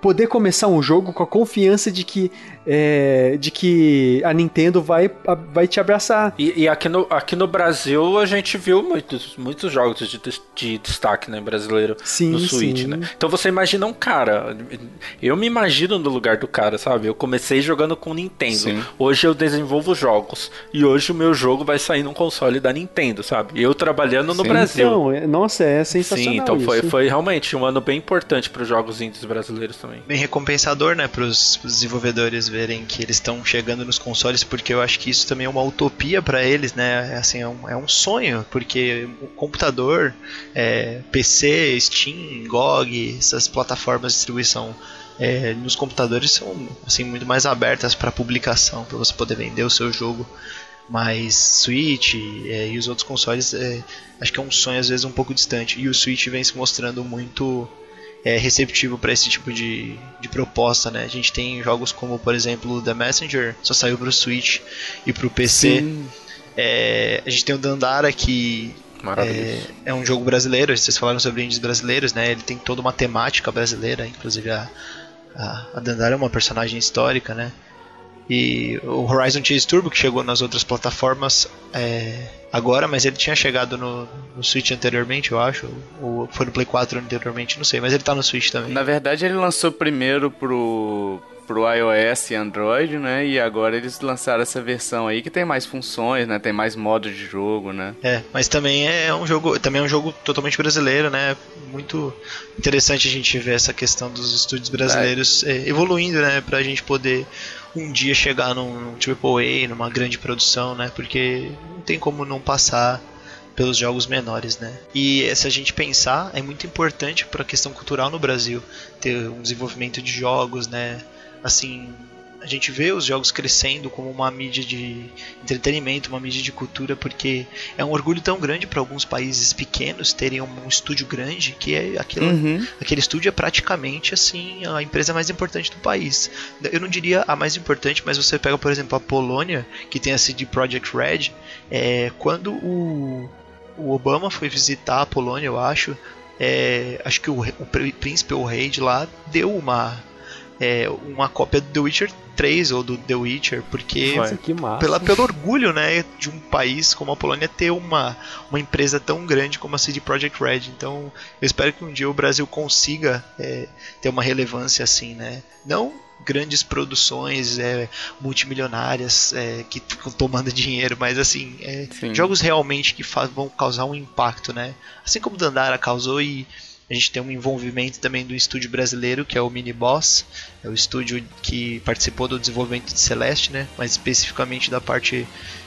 poder começar um jogo com a confiança de que, é, de que a Nintendo vai, a- vai te abraçar. E, e aqui, no, aqui no Brasil a gente viu muitos, muitos jogos de, de destaque né, brasileiro Sim, no Switch, sim. né? Então você imagina um cara. Eu me imagino no lugar do cara, sabe? Eu comecei jogando com Nintendo. Sim. Hoje eu desenvolvo jogos. E hoje o meu jogo vai sair num console da Nintendo, sabe? Eu trabalhando no Sim. Brasil. Então, é- nossa, é sensacional. Sim, então foi, isso. foi realmente um ano bem importante para os jogos indies brasileiros também. Bem recompensador, né, para os desenvolvedores verem que eles estão chegando nos consoles, porque eu acho que isso também é uma utopia para eles, né? É, Assim, é um, é um sonho, porque o computador, é, PC, Steam, GOG, essas plataformas de distribuição é, nos computadores são assim muito mais abertas para publicação, para você poder vender o seu jogo. Mas Switch é, e os outros consoles, é, acho que é um sonho às vezes um pouco distante. E o Switch vem se mostrando muito é, receptivo para esse tipo de, de proposta, né? A gente tem jogos como, por exemplo, The Messenger, só saiu pro Switch e pro PC. É, a gente tem o Dandara que é, é um jogo brasileiro, vocês falaram sobre indies brasileiros, né? Ele tem toda uma temática brasileira, inclusive a, a, a Dandara é uma personagem histórica, né? E o Horizon Chase Turbo, que chegou nas outras plataformas é, agora, mas ele tinha chegado no, no Switch anteriormente, eu acho. Ou foi no Play 4 anteriormente, não sei, mas ele tá no Switch também. Na verdade, ele lançou primeiro pro, pro iOS e Android, né? E agora eles lançaram essa versão aí que tem mais funções, né? Tem mais modos de jogo, né? É, mas também é um jogo, também é um jogo totalmente brasileiro, né? Muito interessante a gente ver essa questão dos estúdios brasileiros é, evoluindo, né? Pra gente poder um dia chegar num, num AAA, numa grande produção, né? Porque não tem como não passar pelos jogos menores, né? E se a gente pensar, é muito importante para a questão cultural no Brasil ter um desenvolvimento de jogos, né? Assim, a gente vê os jogos crescendo como uma mídia de entretenimento, uma mídia de cultura, porque é um orgulho tão grande para alguns países pequenos terem um estúdio grande que é aquilo, Uhum. aquele estúdio é praticamente assim a empresa mais importante do país. Eu não diria a mais importante, mas você pega por exemplo a Polônia, que tem a CD Projekt Red, é, quando o, o Obama foi visitar a Polônia, eu acho, é, acho que o, o pr- príncipe ou o rei de lá deu uma é, uma cópia do The Witcher 3 ou do The Witcher, porque. Que massa. pela, pelo orgulho né, de um país como a Polônia ter uma, uma empresa tão grande como a CD Projekt Red. Então eu espero que um dia o Brasil consiga é, ter uma relevância assim, né? Não grandes produções é, multimilionárias é, que ficam tomando dinheiro, mas assim, é, jogos realmente que vão causar um impacto, né? Assim como Dandara causou e a gente tem um envolvimento também do estúdio brasileiro, que é o Mini Boss, é o estúdio que participou do desenvolvimento de Celeste, né? Mais especificamente da parte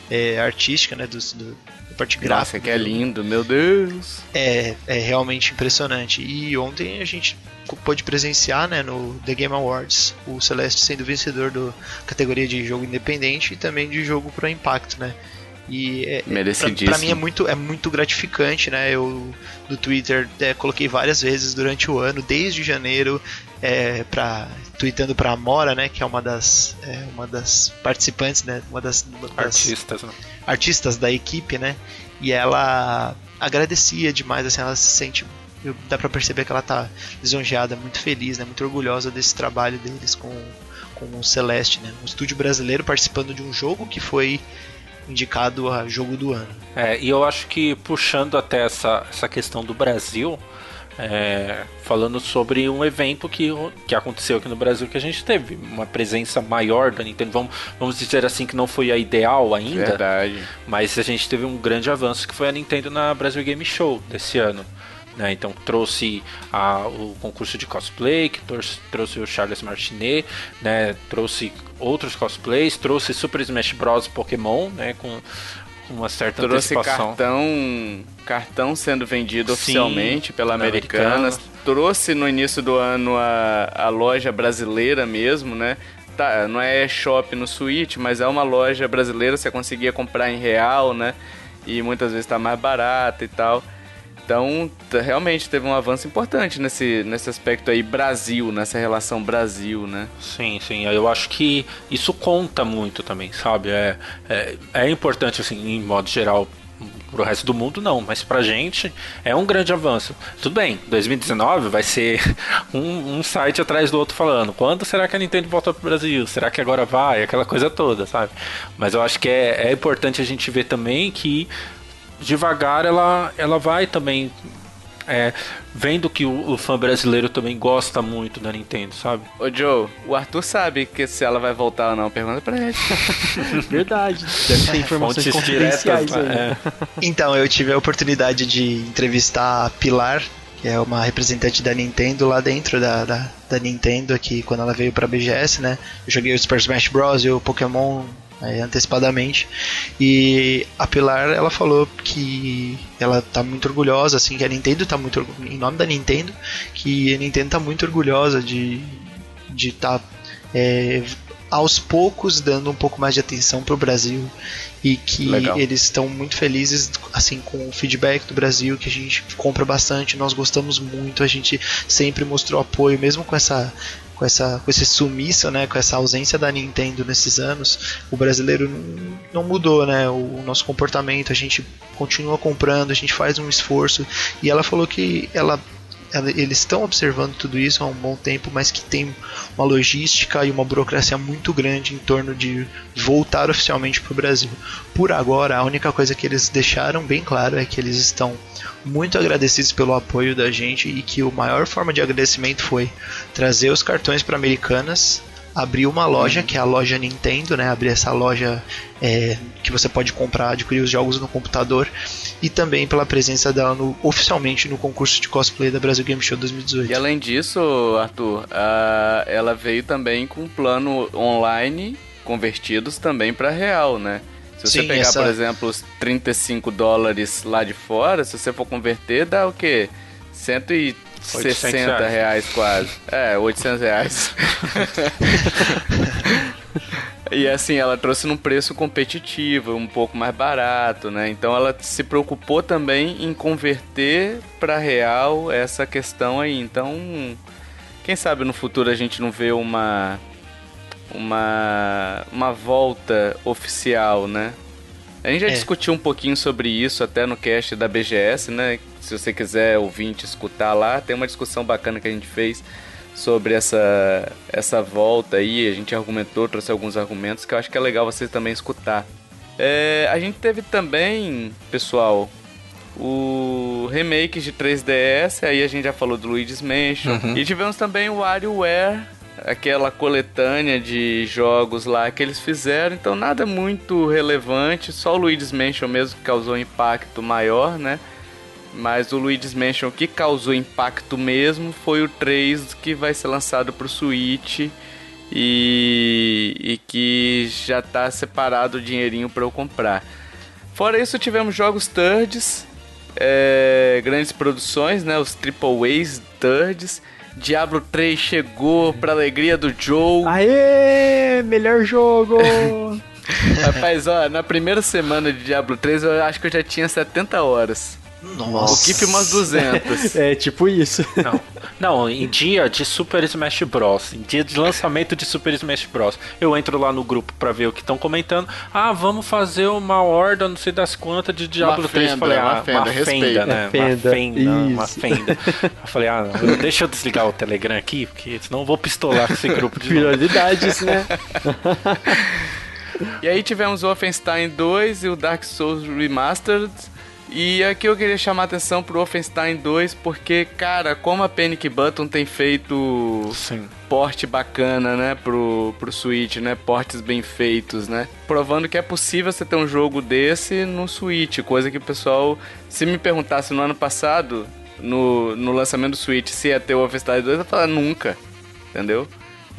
é, artística, né? Do, do- da parte Nossa, gráfica. que é lindo, meu Deus. É, é realmente impressionante. E ontem a gente pôde presenciar, né, no The Game Awards, o Celeste sendo vencedor da categoria de jogo independente e também de jogo para impacto, né? E é. Pra, pra mim é muito, é muito gratificante, né? Eu no Twitter é, coloquei várias vezes durante o ano, desde janeiro, é, pra, tweetando pra Amora, né? Que é uma das, é, uma das participantes, né? Uma das, uma das Artistas, né? artistas da equipe, né? E ela agradecia demais, assim, ela se sente. Dá pra perceber que ela tá lisonjeada, muito feliz, né? Muito orgulhosa desse trabalho deles com, com o Celeste, né? Um estúdio brasileiro participando de um jogo que foi indicado a jogo do ano. É, e eu acho que puxando até essa, essa questão do Brasil, é, falando sobre um evento que, que aconteceu aqui no Brasil que a gente teve uma presença maior da Nintendo. Vamos, vamos dizer assim que não foi a ideal ainda, Verdade. mas a gente teve um grande avanço que foi a Nintendo na Brasil Game Show desse ano. Né? Então trouxe a- o concurso de cosplay, que trouxe, trouxe o Charles Martinet, né? trouxe outros cosplays, trouxe Super Smash Bros. Pokémon, né? com uma certa Trouxe antecipação. cartão, cartão sendo vendido Sim, oficialmente pela na Americanas. Americanas. Trouxe no início do ano a, a loja brasileira mesmo, né? Tá, não é shop no Switch, mas é uma loja brasileira, você conseguia comprar em real, né? E muitas vezes tá mais barata e tal. Então, realmente teve um avanço importante nesse, nesse aspecto aí, Brasil, nessa relação Brasil, né? Sim, sim. Eu acho que isso conta muito também, sabe? É, é, é importante, assim, em modo geral, pro resto do mundo não, mas pra gente é um grande avanço. Tudo bem, 2019 vai ser um, um site atrás do outro falando quando será que a Nintendo volta pro Brasil? Será que agora vai? Aquela coisa toda, sabe? Mas eu acho que é, é importante a gente ver também que devagar ela, ela vai também é, vendo que o, o fã brasileiro também gosta muito da Nintendo, sabe? Ô Joe, o Arthur sabe que se ela vai voltar ou não, pergunta pra ele. Verdade. Deve ter informações Fontes confidenciais diretas, aí. é. Então, eu tive a oportunidade de entrevistar a Pilar, que é uma representante da Nintendo lá dentro da, da, da Nintendo, aqui quando ela veio pra BGS, né? Eu joguei o Super Smash Bros. e o Pokémon é, antecipadamente. E a Pilar, ela falou que ela tá muito orgulhosa, assim, que a Nintendo tá muito em nome da Nintendo, que a Nintendo tá muito orgulhosa de de estar aos poucos dando um pouco mais de atenção pro Brasil e que Legal. eles estão muito felizes assim com o feedback do Brasil que a gente compra bastante, nós gostamos muito, a gente sempre mostrou apoio mesmo com essa com essa com esse sumiço, né, com essa ausência da Nintendo nesses anos, o brasileiro não, não mudou, né, o, o nosso comportamento, a gente continua comprando, a gente faz um esforço e ela falou que ela- eles estão observando tudo isso há um bom tempo, mas que tem uma logística e uma burocracia muito grande em torno de voltar oficialmente para o Brasil. Por agora, a única coisa que eles deixaram bem claro é que eles estão muito agradecidos pelo apoio da gente e que a maior forma de agradecimento foi trazer os cartões para Americanas, abrir uma loja, que é a loja Nintendo, né? Abrir essa loja é, que você pode comprar, adquirir os jogos no computador e também pela presença dela no- oficialmente no concurso de cosplay da Brasil Game Show 2018. E além disso, Arthur, a- ela veio também com um plano online convertidos também para real, né? Se você Sim, pegar, essa- por exemplo, os 35 dólares lá de fora, se você for converter, dá o quê? 160 800 reais quase. É, 800 reais. E assim, ela trouxe num preço competitivo, um pouco mais barato, né? Então ela se preocupou também em converter para real essa questão aí. Então, quem sabe no futuro a gente não vê uma uma uma volta oficial, né? A gente já É. discutiu um pouquinho sobre isso até no cast da BGS, né? Se você quiser ouvinte escutar lá, tem uma discussão bacana que a gente fez sobre essa, essa volta aí. A gente argumentou, trouxe alguns argumentos que eu acho que é legal vocês também escutar. É, a gente teve também, pessoal, o remake de 3DS, aí a gente já falou do Luigi's Mansion. E tivemos também o WarioWare, aquela coletânea de jogos lá que eles fizeram. Então nada muito relevante, só o Luigi's Mansion mesmo que causou impacto maior, né? Mas o Luigi's Mansion que causou impacto mesmo foi o 3 que vai ser lançado pro Switch e, e que já tá separado o dinheirinho para eu comprar. Fora isso, tivemos jogos thirds, é, grandes produções, né? Os Triple A's thirds. Diablo 3 chegou pra alegria do Joe. Aê! Melhor jogo! Rapaz, ó, na primeira semana de Diablo 3 eu acho que eu já tinha 70 horas. Nossa. O Keep umas 200. é tipo isso. Não, não, em dia de Super Smash Bros, em dia de lançamento de Super Smash Bros, eu entro lá no grupo pra ver o que estão comentando. Ah, vamos fazer uma horda, não sei das quantas, de Diablo Uma 3. fenda, falei, uma ah, fenda, uma fenda, né? É, fenda, uma fenda, uma isso. fenda. Eu falei, ah, não, deixa eu desligar o Telegram aqui, porque senão eu vou pistolar com esse grupo de. Prioridades, né? E aí tivemos o Wolfenstein 2 e o Dark Souls Remastered. E aqui eu queria chamar a atenção pro Wolfenstein 2, porque, cara, como a Panic Button tem feito Sim. porte bacana, né, pro, pro Switch, né, portes bem feitos, né, provando que é possível você ter um jogo desse no Switch, coisa que o pessoal, se me perguntasse no ano passado, no, no lançamento do Switch, se ia ter o Wolfenstein 2, eu ia falar nunca, entendeu?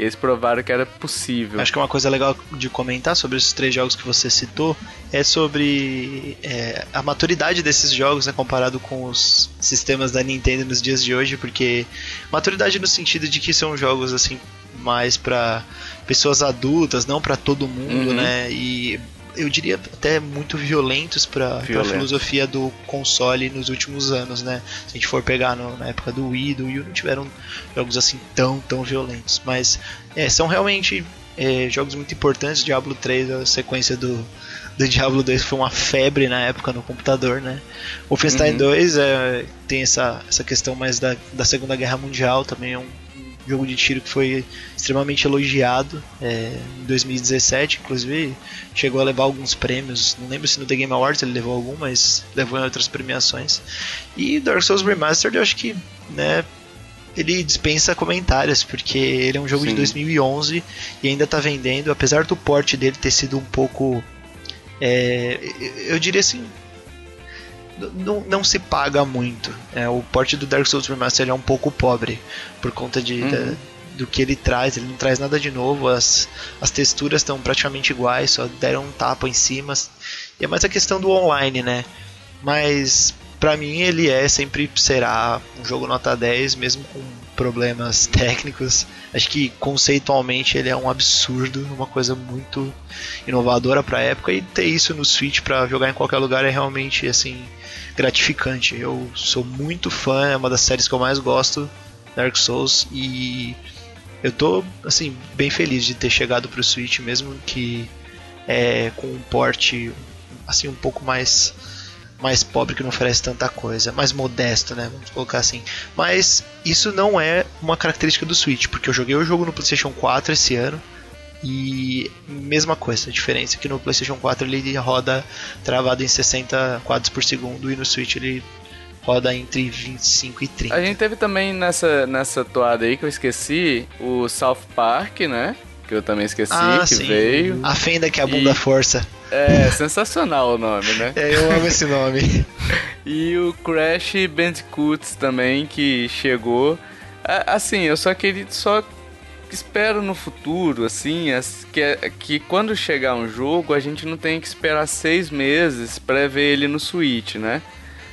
E eles provaram que era possível. Acho que uma coisa legal de comentar sobre esses três jogos que você citou é sobre é, a maturidade desses jogos né, comparado com os sistemas da Nintendo nos dias de hoje, porque maturidade no sentido de que são jogos assim mais para pessoas adultas, não para todo mundo, Uhum. né? E eu diria até muito violentos para a filosofia do console nos últimos anos, né? Se a gente for pegar no- na época do Wii, do Wii não tiveram jogos assim tão, tão violentos. Mas é, são realmente é, jogos muito importantes. Diablo 3, a sequência do, do Diablo 2 foi uma febre na época no computador, né? Wolfenstein Uhum. 2 é, tem essa, essa questão mais da, da Segunda Guerra Mundial, também é um jogo de tiro que foi extremamente elogiado é, em 2017, inclusive chegou a levar alguns prêmios. Não lembro se no The Game Awards ele levou algum, mas levou em outras premiações. E Dark Souls Remastered eu acho que, né, ele dispensa comentários, porque ele é um jogo de Sim. 2011 e ainda tá vendendo, apesar do porte dele ter sido um pouco. é, eu diria assim. Não, não se paga muito. É, o porte do Dark Souls Remastered é um pouco pobre por conta de, Uhum. da- do que ele traz. Ele não traz nada de novo. As, as texturas estão praticamente iguais, só deram um tapa em cima. E é mais a questão do online, né? Mas pra mim ele é sempre será um jogo nota 10, mesmo com problemas técnicos. Acho que conceitualmente ele é um absurdo, uma coisa muito inovadora para a época e ter isso no Switch para jogar em qualquer lugar é realmente assim gratificante. Eu sou muito fã, é uma das séries que eu mais gosto, Dark Souls e eu tô assim bem feliz de ter chegado pro Switch mesmo que é com um porte assim um pouco mais mais pobre que não oferece tanta coisa, mais modesto, né? Vamos colocar assim. Mas isso não é uma característica do Switch, porque eu joguei o jogo no PlayStation 4 esse ano e mesma coisa, a diferença é que no PlayStation 4 ele roda travado em 60 quadros por segundo e no Switch ele roda entre 25 e 30. A gente teve também nessa, nessa toada aí que eu esqueci o South Park, né? Que eu também esqueci, ah, que sim. veio. A fenda que a bunda E- força. É, sensacional o nome, né? É, eu amo esse nome. E o Crash Bandicoot também, que chegou. A- Assim, eu só queria. Só espero no futuro, assim, as- que, é- que quando chegar um jogo, a gente não tem que esperar seis meses pra ver ele no Switch, né?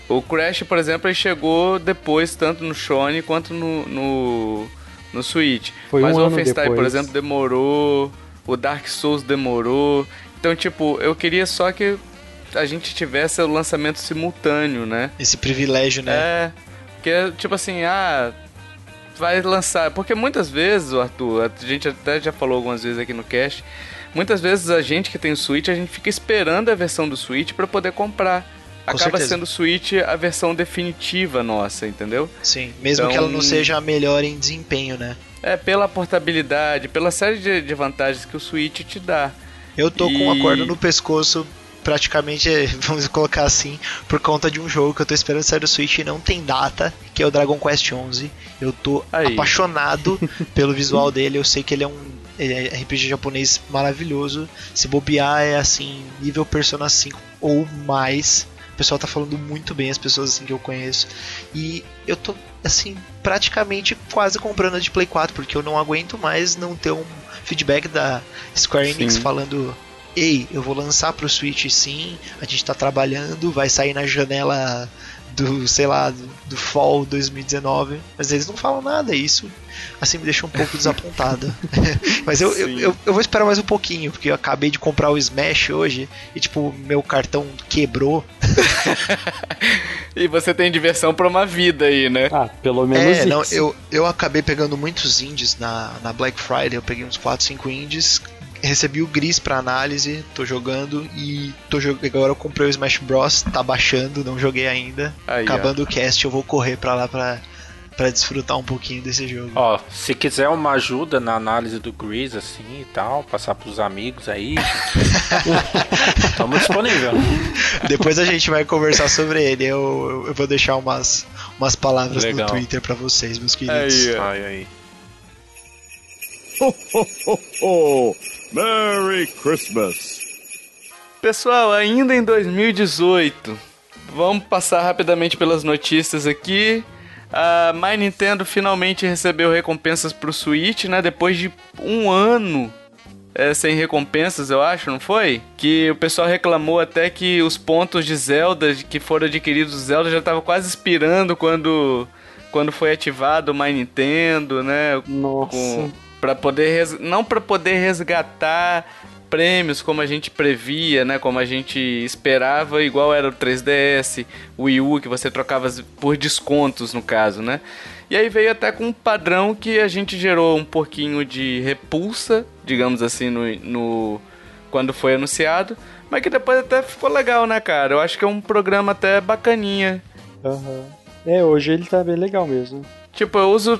O Crash, por exemplo, ele chegou depois, tanto no Sony quanto no, no, no Switch. Foi Mas um o Wolfenstein, por exemplo, demorou. O Dark Souls demorou. Então, tipo, eu queria só que a gente tivesse o lançamento simultâneo, né? Esse privilégio, né? É, que tipo assim, ah, vai lançar. Porque muitas vezes, o Arthur, a gente até já falou algumas vezes aqui no cast, muitas vezes a gente que tem o Switch, a gente fica esperando a versão do Switch pra poder comprar. Com Acaba certeza. sendo o Switch a versão definitiva nossa, entendeu? Sim, mesmo Então- que ela não seja a melhor em desempenho, né? É, pela portabilidade, pela série de, de vantagens que o Switch te dá. Eu tô com uma E- corda no pescoço, praticamente, vamos colocar assim, por conta de um jogo que eu tô esperando sair do Switch e não tem data, que é o Dragon Quest 11. Eu tô Aí. apaixonado pelo visual dele, eu sei que ele é um é, RPG japonês maravilhoso. Se bobear é assim, nível Persona 5 ou mais. O pessoal tá falando muito bem, as pessoas assim que eu conheço. E eu tô assim, praticamente quase comprando a de Play 4, porque eu não aguento mais não ter um feedback da Square Enix Sim. falando Ei, eu vou lançar pro Switch sim, a gente tá trabalhando, vai sair na janela do, sei lá, do, do Fall 2019, mas eles não falam nada, e isso assim me deixa um pouco desapontado. mas eu, eu, eu, eu vou esperar mais um pouquinho, porque eu acabei de comprar o Smash hoje e tipo, meu cartão quebrou. E você tem diversão pra uma vida aí, né? Ah, pelo menos É, não, isso. eu, eu acabei pegando muitos indies na, na Black Friday, eu peguei uns 4, 5 indies, recebi o Gris pra análise, tô jogando e tô jogando, agora eu comprei o Smash Bros, tá baixando, não joguei ainda. Aí, ó. Acabando o cast, eu vou correr pra lá pra, pra desfrutar um pouquinho desse jogo. Ó, se quiser uma ajuda na análise do Grease, assim e tal, passar pros amigos aí, estamos disponível. Depois a gente vai conversar sobre ele, eu, eu vou deixar umas, umas palavras Legal. no Twitter pra vocês, meus queridos. Aí, ó. Ai, ai. Ho, ho, ho, ho! Merry Christmas! Pessoal, ainda em 2018, vamos passar rapidamente pelas notícias aqui. A My Nintendo finalmente recebeu recompensas pro Switch, né? Depois de um ano é, sem recompensas, eu acho, não foi? Que o pessoal reclamou até que os pontos de Zelda que foram adquiridos do Zelda já estavam quase expirando quando, quando foi ativado o My Nintendo, né? Nossa. com para poder res- não para poder resgatar prêmios como a gente previa, né, como a gente esperava, igual era o 3DS, o Wii U que você trocava por descontos no caso, né? E aí veio até com um padrão que a gente gerou um pouquinho de repulsa, digamos assim, no, no quando foi anunciado, mas que depois até ficou legal, né, cara? Eu acho que é um programa até bacaninha. Aham. É, hoje ele tá bem legal mesmo. Tipo, eu uso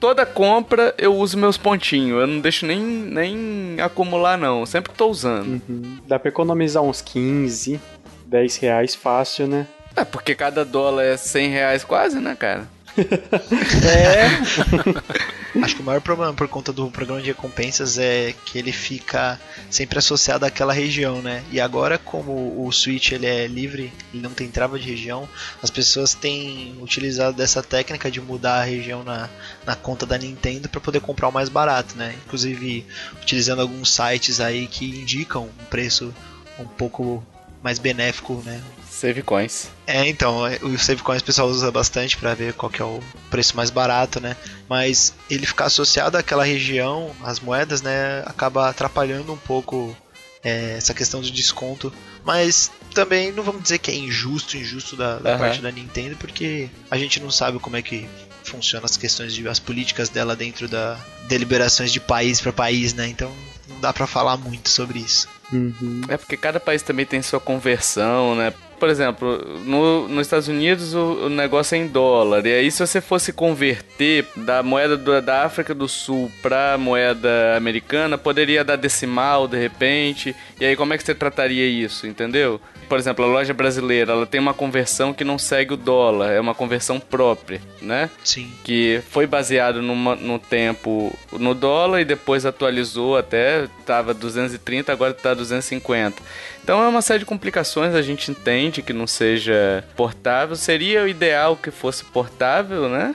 toda compra, eu uso meus pontinhos. Eu não deixo nem, nem acumular, não. Eu sempre tô usando. Uhum. Dá pra economizar uns 15, 10 reais fácil, né? É, porque cada dólar é 100 reais quase, né, cara? Acho que o maior problema por conta do programa de recompensas é que ele fica sempre associado àquela região, né? E agora, como o Switch ele é livre, ele não tem trava de região, as pessoas têm utilizado dessa técnica de mudar a região na, na conta da Nintendo para poder comprar o mais barato, né? Inclusive utilizando alguns sites aí que indicam um preço um pouco mais benéfico, né? Save coins. É, então, é, o Save Coins o pessoal usa bastante pra ver qual que é o preço mais barato, né? Mas ele ficar associado àquela região, as moedas, né, acaba atrapalhando um pouco é, essa questão do desconto. Mas também não vamos dizer que é injusto, injusto da, da Aham. parte da Nintendo, porque a gente não sabe como é que funciona as questões de as políticas dela dentro da deliberações de país para país, né? Então não dá pra falar muito sobre isso. Uhum. É porque cada país também tem sua conversão, né? Por exemplo, no, nos Estados Unidos o, o negócio é em dólar. E aí, se você fosse converter da moeda do- da África do Sul pra moeda americana, poderia dar decimal de repente. E aí, como é que você trataria isso? Entendeu? Por exemplo, a loja brasileira ela tem uma conversão que não segue o dólar, é uma conversão própria, né? Sim. que foi baseado numa- no tempo no dólar e depois atualizou até tava 230, agora tá 250. Então é uma série de complicações, a gente entende que não seja portável. Seria o ideal que fosse portável, né?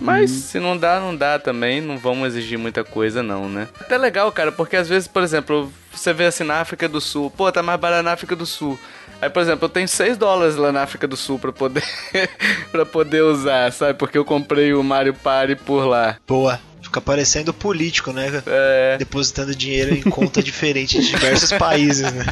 Mas se não dá, não dá também, não vamos exigir muita coisa não, né? Até legal, cara, porque às vezes, por exemplo, você vê assim na África do Sul, pô, tá mais barato na África do Sul. Aí, por exemplo, eu tenho 6 dólares lá na África do Sul pra poder para poder usar, sabe? Porque eu comprei o Mario Party por lá. Boa. Fica parecendo político, né? É, Depositando dinheiro em conta diferente de diversos países, né?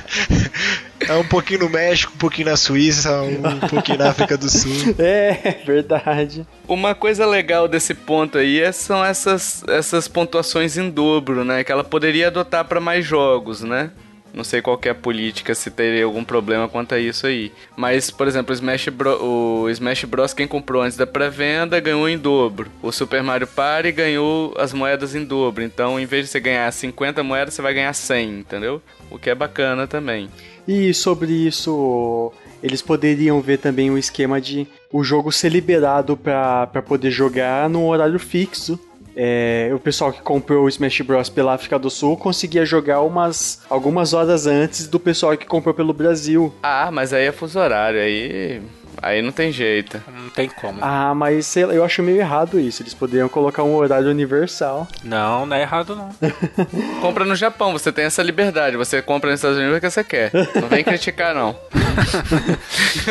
É um pouquinho no México, um pouquinho na Suíça, um pouquinho na África do Sul. É, verdade. Uma coisa legal desse ponto aí é- são essas, essas pontuações em dobro, né? Que ela poderia adotar para mais jogos, né? Não sei qual é a política, se teria algum problema quanto a isso aí. Mas, por exemplo, o Smash, Bro- o Smash Bros. quem comprou antes da pré-venda ganhou em dobro. O Super Mario Party ganhou as moedas em dobro. Então, em vez de você ganhar 50 moedas, você vai ganhar 100, entendeu? O que é bacana também. E sobre isso, eles poderiam ver também o esquema de o jogo ser liberado pra poder jogar num horário fixo. É, o pessoal que comprou o Smash Bros. pela África do Sul conseguia jogar umas algumas horas antes do pessoal que comprou pelo Brasil. Ah, mas aí é fuso horário, aí. Aí não tem jeito. Não tem como. Ah, mas sei lá, eu acho meio errado isso. Eles poderiam colocar um horário universal. Não, não é errado não. Compra no Japão, você tem essa liberdade. Você compra nos Estados Unidos porque você quer. Não vem criticar, não.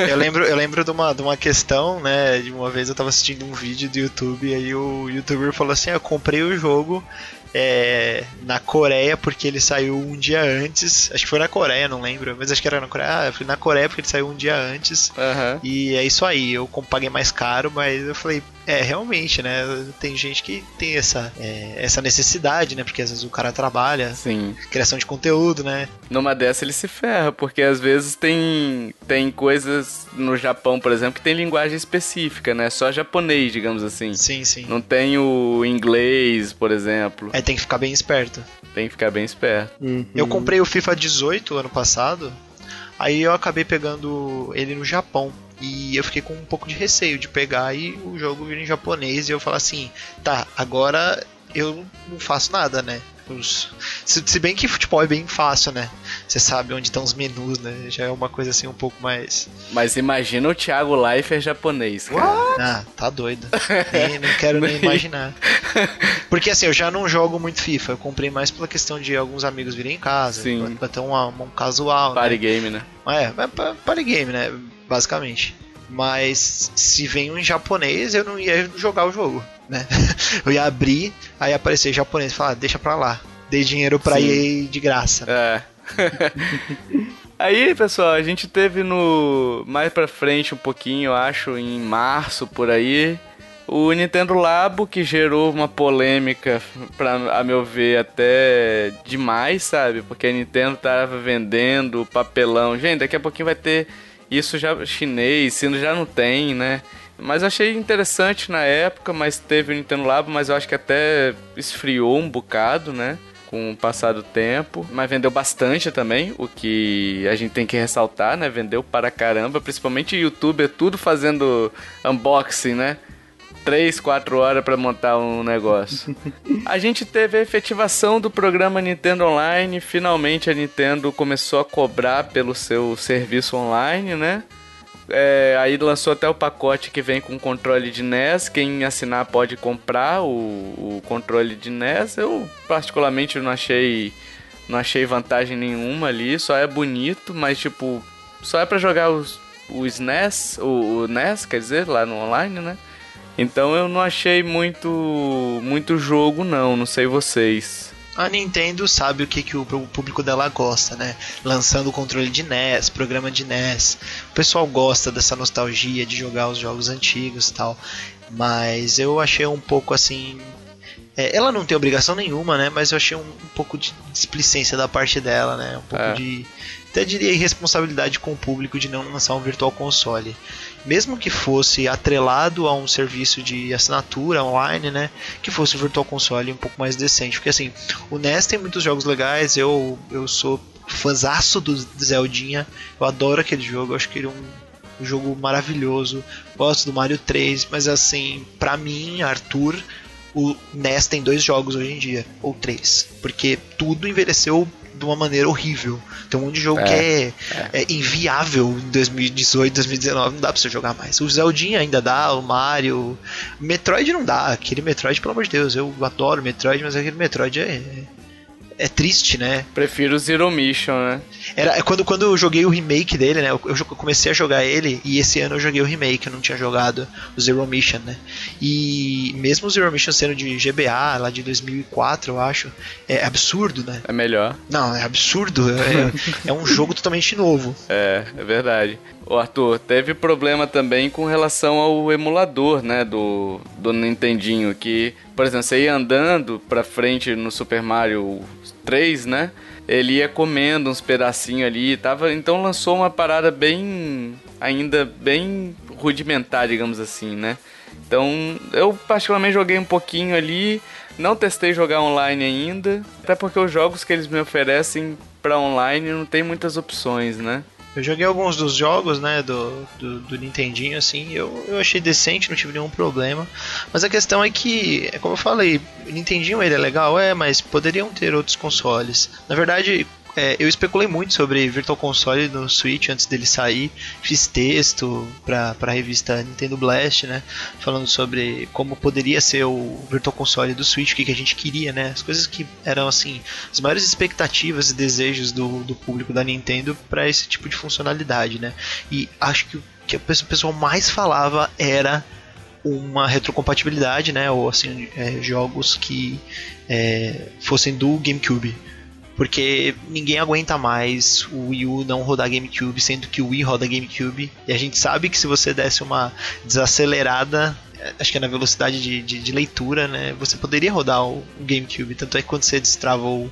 Eu lembro, eu lembro de, uma, de uma questão, né? De uma vez eu tava assistindo um vídeo do YouTube e aí o youtuber falou assim: "Ah, Eu comprei o jogo é, na Coreia porque ele saiu um dia antes. Acho que foi na Coreia, não lembro, mas acho que era na Coreia. Ah, fui na Coreia porque ele saiu um dia antes. Aham. E é isso aí, eu paguei mais caro, mas eu falei, é, realmente, né? Tem gente que tem essa, é, essa necessidade, né? Porque às vezes o cara trabalha, Sim. criação de conteúdo, né? Numa dessa ele se ferra, porque às vezes tem, tem coisas no Japão, por exemplo, que tem linguagem específica, né? Só japonês, digamos assim. Sim, sim. Não tem o inglês, por exemplo. É, tem que ficar bem esperto. Tem que ficar bem esperto. Uhum. Eu comprei o FIFA 18 ano passado, aí eu acabei pegando ele no Japão. E eu fiquei com um pouco de receio de pegar e o jogo vir em japonês e eu falar assim, tá, agora eu não faço nada, né? Os- Se, se bem que futebol é bem fácil, né? Você sabe onde estão os menus, né? Já é uma coisa assim um pouco mais. Mas imagina o Thiago Leifert japonês, cara. Ah, tá doido. Nem- não quero nem imaginar. Porque assim, eu já não jogo muito FIFA. Eu comprei mais pela questão de alguns amigos virem em casa. Sim. Pra, ter uma- um casual. né? Party game, né? É, é pa- party game, né? Basicamente. Mas se vem um em japonês, eu não ia jogar o jogo, né? Eu ia abrir, aí aparecer japonês e falar, "Ah, deixa pra lá. Dei dinheiro pra Sim. EA de graça. É. Aí, pessoal, a gente teve no mais pra frente um pouquinho, eu acho, em março por aí, o Nintendo Labo que gerou uma polêmica para a meu ver até demais, sabe? Porque a Nintendo tava vendendo papelão. Gente, daqui a pouquinho vai ter isso já chinês, se já não tem, né? Mas achei interessante na época, mas teve o Nintendo Labo, mas eu acho que até esfriou um bocado, né? com o passar do tempo, mas vendeu bastante também, o que a gente tem que ressaltar, né? Vendeu para caramba, principalmente youtuber, tudo fazendo unboxing, né? 3, 4 horas para montar um negócio. a gente teve a efetivação do programa Nintendo Online, finalmente a Nintendo começou a cobrar pelo seu serviço online, né? É, aí lançou até o pacote que vem com controle de NES. Quem assinar pode comprar o, o controle de NES. Eu particularmente não achei não achei vantagem nenhuma ali. Só é bonito, mas tipo só é pra jogar os, o SNES, o, o NES, quer dizer, lá no online, né? Então eu não achei muito muito jogo não, não sei vocês. A Nintendo sabe o que, que o público dela gosta, né? Lançando o controle de NES, programa de NES. O pessoal gosta dessa nostalgia de jogar os jogos antigos e tal. Mas eu achei um pouco assim. é, ela não tem obrigação nenhuma, né? Mas eu achei um, um pouco de displicência da parte dela, né? Um pouco É. de. Até diria irresponsabilidade com o público de não lançar um Virtual Console. Mesmo que fosse atrelado a um serviço de assinatura online, né? Que fosse o Virtual Console um pouco mais decente. Porque assim, o NES tem muitos jogos legais, eu, eu sou fãzaço do Zeldinha, eu adoro aquele jogo, eu acho que ele é um, um jogo maravilhoso. Gosto do Mario 3, mas assim, pra mim, Arthur, o NES tem dois jogos hoje em dia, ou três, porque tudo envelheceu de uma maneira horrível. Tem um monte de jogo que é, é inviável em 2018, 2019, não dá pra você jogar mais. O Zeldinha ainda dá, o Mario. Metroid não dá, aquele Metroid, pelo amor de Deus, eu adoro Metroid, mas aquele Metroid é. É triste, né? Prefiro o Zero Mission, né? Era é quando, quando eu joguei o remake dele, né? Eu, eu comecei a jogar ele e esse ano eu joguei o remake, eu não tinha jogado o Zero Mission, né? E mesmo o Zero Mission sendo de GBA, lá de 2004, eu acho, é absurdo, né? É melhor. Não, é absurdo. É, é um jogo totalmente novo. É, é verdade. O Arthur, teve problema também com relação ao emulador, né, do, do Nintendinho, que, por exemplo, você ia andando pra frente no Super Mario 3, né, ele ia comendo uns pedacinhos ali, tava, então lançou uma parada bem, ainda bem rudimentar, digamos assim, né. Então, eu particularmente joguei um pouquinho ali, não testei jogar online ainda, até porque os jogos que eles me oferecem pra online não tem muitas opções, né. Eu joguei alguns dos jogos, né, do, do, do Nintendinho, assim, eu, eu achei decente, não tive nenhum problema. Mas a questão é que, é como eu falei, o Nintendinho ele é legal, é, mas poderiam ter outros consoles. Na verdade, é, eu especulei muito sobre Virtual Console no Switch antes dele sair. Fiz texto pra, pra revista Nintendo Blast, né? Falando sobre como poderia ser o Virtual Console do Switch, o que, que a gente queria, né? As coisas que eram, assim, as maiores expectativas e desejos do, do público da Nintendo para esse tipo de funcionalidade, né? E acho que o que o pessoal mais falava era uma retrocompatibilidade, né? Ou assim, é, jogos que é, fossem do GameCube. Porque ninguém aguenta mais o Wii U não rodar GameCube, sendo que o Wii roda GameCube. E a gente sabe que se você desse uma desacelerada, eh, acho que é na velocidade de, de, de leitura, né? Você poderia rodar o, o GameCube. Tanto é que quando você destrava o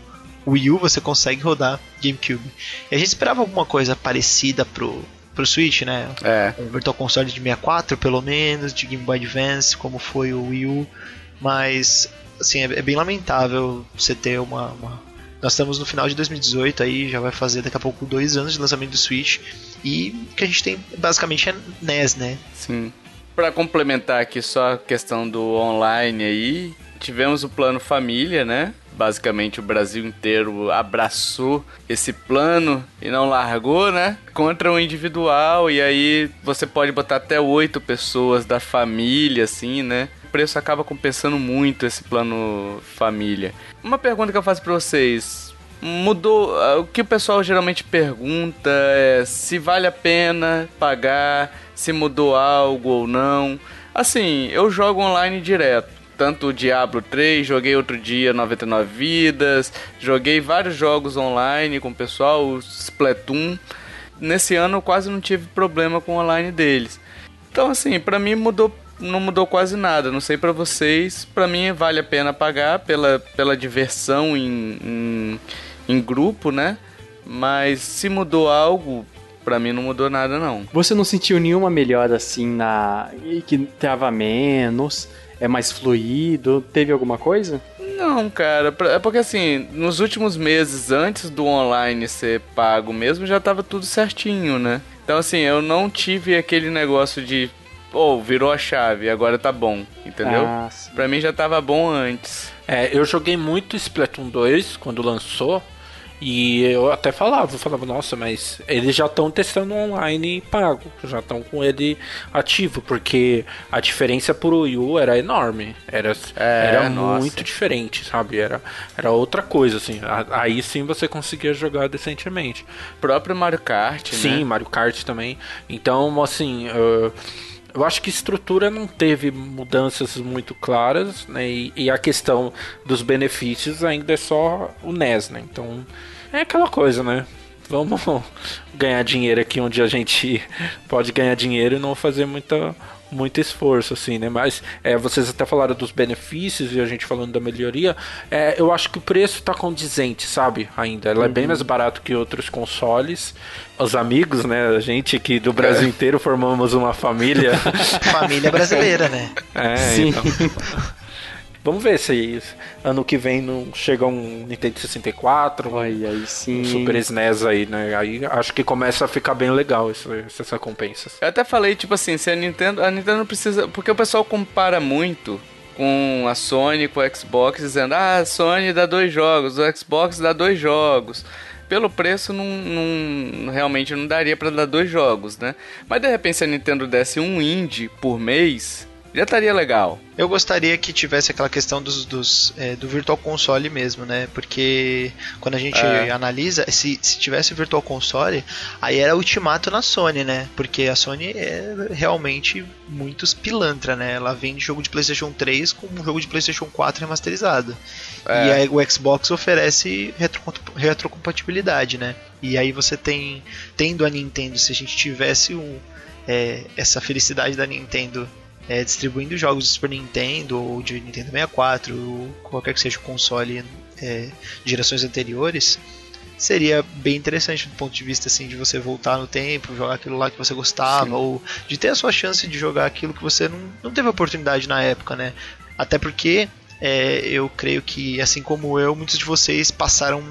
Wii U, você consegue rodar GameCube. E a gente esperava alguma coisa parecida pro, pro Switch, né? É. um Virtual Console de 64, pelo menos, de Game Boy Advance, como foi o Wii U. Mas, assim, é, é bem lamentável você ter uma, uma- Nós estamos no final de 2018, aí já vai fazer daqui a pouco dois anos de lançamento do Switch. E o que a gente tem basicamente é NES, né? Sim. Pra complementar aqui só a questão do online aí, tivemos o plano família, né? Basicamente o Brasil inteiro abraçou esse plano e não largou, né? Contra o individual e aí você pode botar até oito pessoas da família, assim, né? Preço acaba compensando muito esse plano família. Uma pergunta que eu faço pra vocês: mudou. ah, O que o pessoal geralmente pergunta é se vale a pena pagar, se mudou algo ou não. Assim, eu jogo online direto. Tanto o Diablo 3, joguei outro dia 99 Vidas, joguei vários jogos online com o pessoal, o Splatoon. Nesse ano eu quase não tive problema com o online deles. Então, assim, pra mim mudou, não mudou quase nada. Não sei pra vocês. Pra mim vale a pena pagar pela, pela diversão em, em, em grupo, né? Mas se mudou algo, pra mim não mudou nada, não. Você não sentiu nenhuma melhora assim na. que trava menos, é mais fluido? Teve alguma coisa? Não, cara, é porque assim, nos últimos meses, antes do online ser pago mesmo, já tava tudo certinho, né? Então, assim, eu não tive aquele negócio de, pô, virou a chave, agora tá bom, entendeu? Ah, sim. Pra mim já tava bom antes. É, eu joguei muito Splatoon 2 quando lançou. E eu até falava, eu falava, nossa, mas eles já estão testando online pago, já estão com ele ativo, porque a diferença pro Wii U era enorme, era, É, era nossa. muito diferente, sabe? Era, era outra coisa, assim. Aí sim você conseguia jogar decentemente. próprio Mario Kart, Sim, né? Mario Kart também. Então, assim, uh, eu acho que estrutura não teve mudanças muito claras, né? E, e a questão dos benefícios ainda é só o NES, né? Então, é aquela coisa, né? Vamos ganhar dinheiro aqui onde a gente pode ganhar dinheiro e não fazer muita muito esforço, assim, né? Mas é, vocês até falaram dos benefícios e a gente falando da melhoria. É, eu acho que o preço tá condizente, sabe? Ainda. Ela é bem mais barato que outros consoles. Os amigos, né? A gente que do Brasil inteiro formamos uma família. Família brasileira, né? É, Sim. então. Vamos ver se ano que vem não chega um Nintendo 64, Olha, aí sim. um Super SNES aí, né? Aí acho que começa a ficar bem legal essa- essas recompensas. Eu até falei, tipo assim, se a Nintendo. A Nintendo não precisa. Porque o pessoal compara muito com a Sony, com o Xbox, dizendo, ah, a Sony dá dois jogos, o Xbox dá dois jogos. Pelo preço, não, não- realmente não daria pra dar dois jogos, né? Mas de repente, se a Nintendo desse um indie por mês, já estaria legal. Eu gostaria que tivesse aquela questão dos, dos, é, do Virtual Console mesmo, né? Porque quando a gente É. analisa, se, se tivesse o Virtual Console, aí era ultimato na Sony, né? Porque a Sony é realmente muito pilantra, né? Ela vende jogo de PlayStation 3 com um jogo de PlayStation 4 remasterizado. É. E aí o Xbox oferece retro- retrocompatibilidade, né? E aí você tem, tendo a Nintendo, se a gente tivesse um, é, essa felicidade da Nintendo é, distribuindo jogos de Super Nintendo ou de Nintendo 64, ou qualquer que seja o console é, de gerações anteriores, seria bem interessante do ponto de vista assim de você voltar no tempo, jogar aquilo lá que você gostava, ou de ter a sua chance de jogar aquilo que você não, não teve oportunidade na época, né? Até porque é, eu creio que, assim como eu, muitos de vocês passaram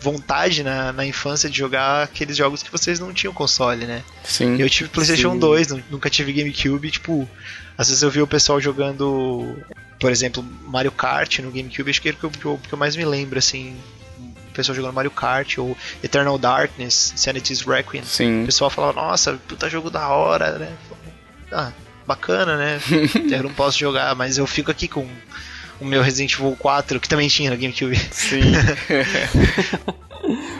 vontade na, na infância de jogar aqueles jogos que vocês não tinham console, né? Sim. Eu tive PlayStation Sim. 2, nu- nunca tive GameCube, tipo, às vezes eu vi o pessoal jogando, por exemplo, Mario Kart no GameCube, acho que é o que eu, que eu- que eu mais me lembro, assim, o pessoal jogando Mario Kart, ou Eternal Darkness, Sanity's Requiem. Sim. O pessoal falava, nossa, puta jogo da hora, né? Ah, bacana, né? eu não posso jogar, mas eu fico aqui com o meu Resident Evil 4, que também tinha no GameCube. Sim.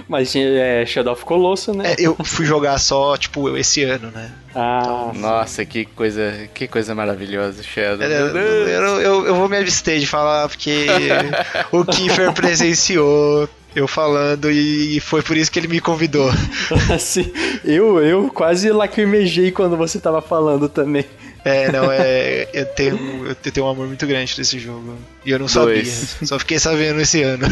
Mas é, Shadow of Colossus, né? É, eu fui jogar só, tipo, esse ano, né? Ah, Nossa, que coisa, que coisa maravilhosa, Shadow. Deus. eu, eu- eu vou me abster de falar porque o Kiefer presenciou eu falando e foi por isso que ele me convidou. assim, eu, eu quase lacrimejei quando você tava falando também. É, não, é. Eu tenho, eu tenho um amor muito grande por esse jogo. E eu não Dois. sabia. Só fiquei sabendo esse ano.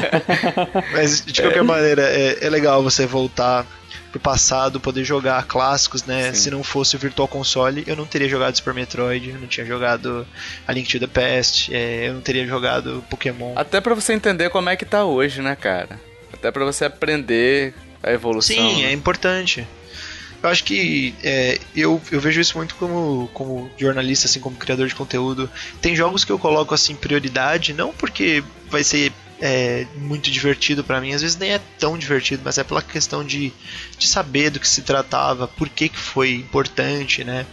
Mas de qualquer maneira, é, é legal você voltar pro passado, poder jogar clássicos, né? Sim. Se não fosse o Virtual Console, eu não teria jogado Super Metroid, eu não tinha jogado A Link to the Past, é, eu não teria jogado Pokémon. Até pra você entender como é que tá hoje, né, cara? Até pra você aprender a evolução. Sim, né? é importante. Eu acho que é, eu, eu vejo isso muito como, como jornalista, assim, como criador de conteúdo. Tem jogos que eu coloco assim prioridade, não porque vai ser é, muito divertido pra mim, às vezes nem é tão divertido, mas é pela questão de, de saber do que se tratava, por que, que foi importante, né?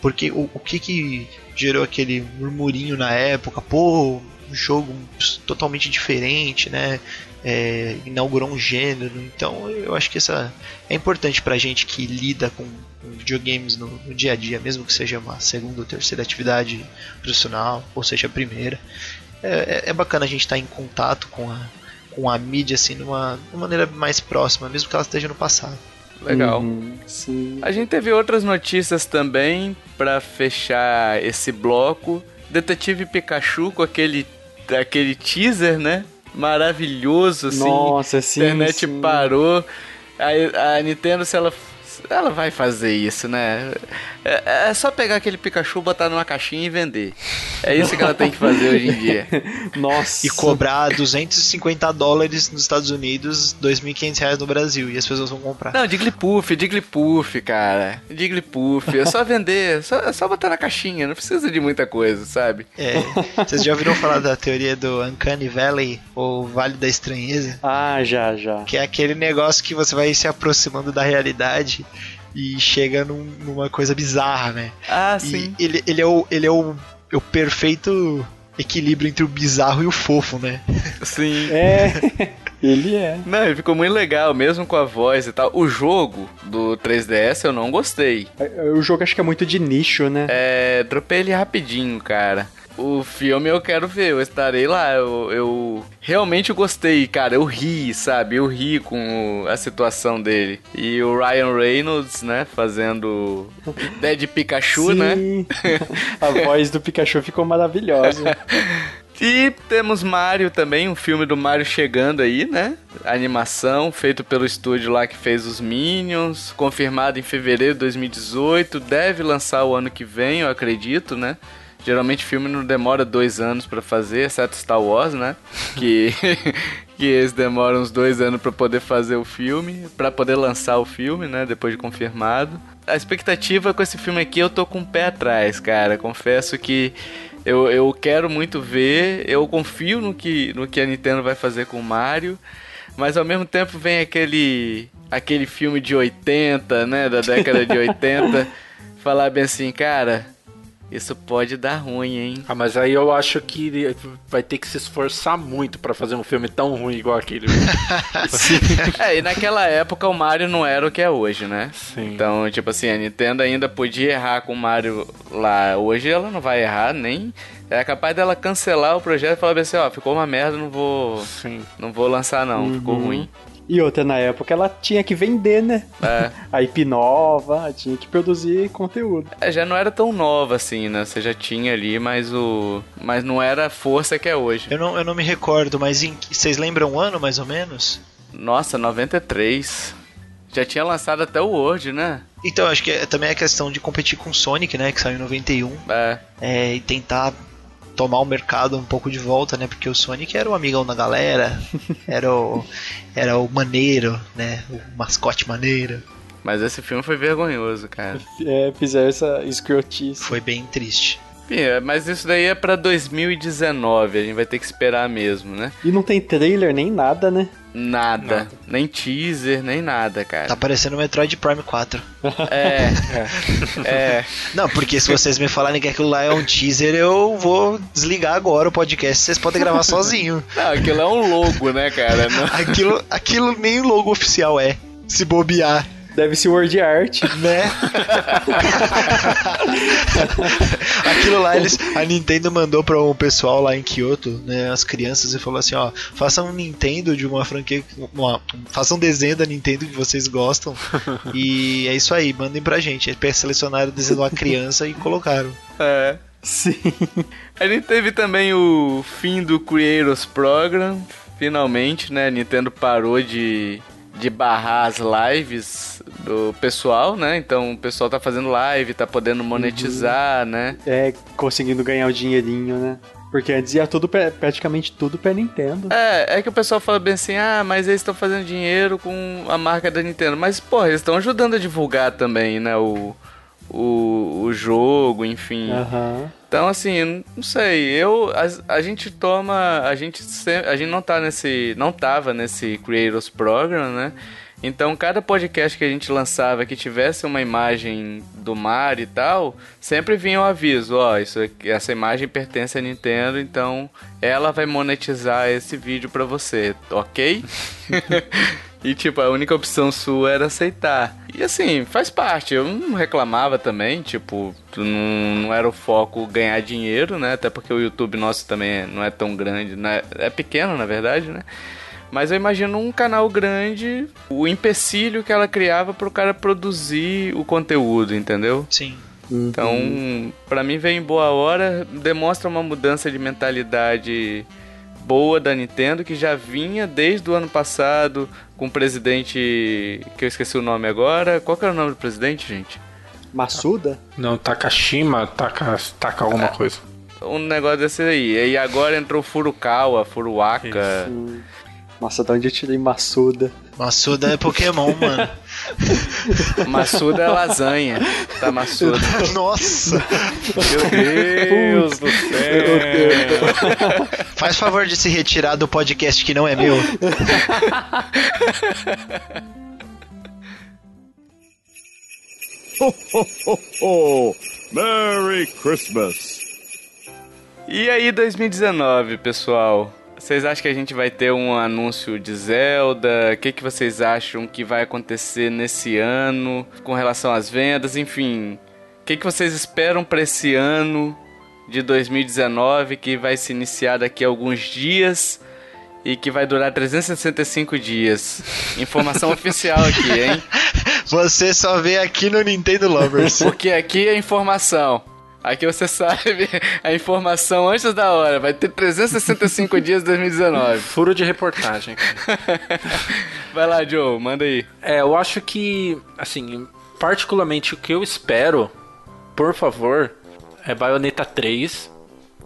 Porque o, o que que gerou aquele murmurinho na época, pô, um jogo totalmente diferente, né? É, inaugurou um gênero, então eu acho que essa é importante pra gente que lida com, com videogames no, no dia a dia, mesmo que seja uma segunda ou terceira atividade profissional, ou seja a primeira. É, é- é bacana a gente estar em contato com a, com a mídia assim, numa, de uma maneira mais próxima, mesmo que ela esteja no passado. Legal. Uhum, sim. A gente teve outras notícias também pra fechar esse bloco. Detetive Pikachu com aquele, aquele teaser, né? Maravilhoso, assim. Nossa, sim, A internet sim. parou. A, a Nintendo, se ela, ela vai fazer isso, né? É, é só pegar aquele Pikachu, botar numa caixinha e vender. É isso que ela tem que fazer hoje em dia. Nossa. E cobrar 250 dólares nos Estados Unidos, 2.500 reais no Brasil. E as pessoas vão comprar. Não, Jigglypuff, Jigglypuff, cara. Jigglypuff, é só vender, é só, é só botar na caixinha, não precisa de muita coisa, sabe? É, vocês já ouviram falar da teoria do Uncanny Valley, ou Vale da Estranheza? Ah, já, já. Que é aquele negócio que você vai se aproximando da realidade e chega num- numa coisa bizarra, né? Ah, E ele, ele é, o, ele é o, é o perfeito equilíbrio entre o bizarro e o fofo, né? Sim. É, ele é. Não, ele ficou muito legal, mesmo com a voz e tal. O jogo do 3DS eu não gostei. O jogo acho que é muito de nicho, né? É, dropei ele rapidinho, cara. O filme eu quero ver, eu estarei lá. Eu, eu realmente gostei, cara. Eu ri, sabe? Eu ri com a situação dele. E o Ryan Reynolds, né? Fazendo Dead Pikachu, né? Sim. A voz do Pikachu ficou maravilhosa. E temos Mario também, um filme do Mario chegando aí, né? Animação, feito pelo estúdio lá que fez os Minions, confirmado em fevereiro de 2018, deve lançar o ano que vem, eu acredito, né? Geralmente filme não demora dois anos pra fazer, exceto Star Wars, né? Que, que eles demoram uns dois anos pra poder fazer o filme, pra poder lançar o filme, né? Depois de confirmado. A expectativa com esse filme aqui eu tô com o pé atrás, cara. Confesso que eu, eu quero muito ver, eu confio no que, no que a Nintendo vai fazer com o Mario, mas ao mesmo tempo vem aquele aquele filme de 80, né, da década de 80, falar bem assim, cara, isso pode dar ruim, hein? Ah, mas aí eu acho que vai ter que se esforçar muito pra fazer um filme tão ruim igual aquele. É, e naquela época o Mario não era o que é hoje, né? Sim. Então, tipo assim, a Nintendo ainda podia errar com o Mario lá. Hoje ela não vai errar, nem. É capaz dela cancelar o projeto e falar assim, ó, ficou uma merda, não vou. Sim. Não vou lançar não, ficou ruim. E outra, na época ela tinha que vender, né? É. A IP nova, tinha que produzir conteúdo. É, já não era tão nova assim, né? Você já tinha ali, mas o. Mas não era a força que é hoje. Eu não, eu não me recordo, mas em, vocês lembram o ano mais ou menos? Nossa, 93. Já tinha lançado até o Word, né? Então, acho que é, também é questão de competir com o Sonic, né? Que saiu em 91. É. É, e tentar tomar o mercado um pouco de volta, né? Porque o Sonic era o amigão da galera, era o, era o maneiro, né? O mascote maneiro. Mas esse filme foi vergonhoso, cara. É, fizeram essa escrotice. Foi bem triste. É, mas isso daí é pra 2019, a gente vai ter que esperar mesmo, né? E não tem trailer nem nada, né? Nada. Nem teaser, nem nada, cara. Tá parecendo o Metroid Prime 4. É. é. Não, porque se vocês me falarem que aquilo lá é um teaser, eu vou desligar agora o podcast. Vocês podem gravar sozinho. Não, aquilo é um logo, né, cara? Não- Aquilo, aquilo nem o logo oficial é. Se bobear, Deve ser word art. né? Aquilo lá, eles, a Nintendo mandou para um pessoal lá em Kyoto, né, as crianças, e falou assim: ó, façam um Nintendo de uma franquia, uma, façam um desenho da Nintendo que vocês gostam, e é isso aí, mandem pra gente. Eles selecionaram o desenho de uma criança e colocaram. É. Sim. A gente teve também o fim do Creators Program. Finalmente, né? A Nintendo parou de, de barrar as lives do pessoal, né? Então o pessoal tá fazendo live, tá podendo monetizar, né? É, conseguindo ganhar o dinheirinho, né? Porque antes ia tudo, pra- praticamente tudo pra Nintendo. É, é que o pessoal fala bem assim, ah, mas eles estão fazendo dinheiro com a marca da Nintendo. Mas, porra, eles estão ajudando a divulgar também, né? O, o, o jogo, enfim. Aham. Então, assim, não sei, eu a, a gente toma, a gente sempre, a gente não tá nesse, não tava nesse Creators Program, né? Então, cada podcast que a gente lançava que tivesse uma imagem do Mario e tal, sempre vinha o aviso, ó, isso essa imagem pertence à Nintendo, então ela vai monetizar esse vídeo pra você, ok? E tipo, a única opção sua era aceitar. E assim, faz parte. Eu não reclamava também, tipo, não, não era o foco ganhar dinheiro, né? Até porque o YouTube nosso também é- não é tão grande, né? É pequeno, na verdade, né? Mas eu imagino um canal grande, o empecilho que ela criava pro cara produzir o conteúdo, entendeu? Sim. Então, pra mim veio em boa hora, demonstra uma mudança de mentalidade boa da Nintendo que já vinha desde o ano passado com o presidente que eu esqueci o nome agora. Qual que era o nome do presidente, gente? Massuda? Não, Takashima, Taka, taka alguma coisa. Um negócio desse aí. E agora entrou Furukawa, Furuaka. Nossa, de onde eu tirei Massuda? Massuda é Pokémon, mano. Massuda é lasanha. Tá Massuda. Nossa! Meu Deus do céu. Faz favor de se retirar do podcast que não é meu. Ho, ho, ho, ho! Merry Christmas! E aí, 2019, pessoal? Vocês acham que a gente vai ter um anúncio de Zelda? O que, que vocês acham que vai acontecer nesse ano com relação às vendas? Enfim, o que, que vocês esperam para esse ano de 2019 que vai se iniciar daqui a alguns dias e que vai durar 365 dias? Informação oficial aqui, hein? Você só vê aqui no Nintendo Lovers. Porque aqui é informação. Aqui você sabe a informação antes da hora. Vai ter 365 dias de 2019. Furo de reportagem. Vai lá, Joe, manda aí. É, eu acho que, assim, particularmente o que eu espero, por favor, é Bayonetta 3.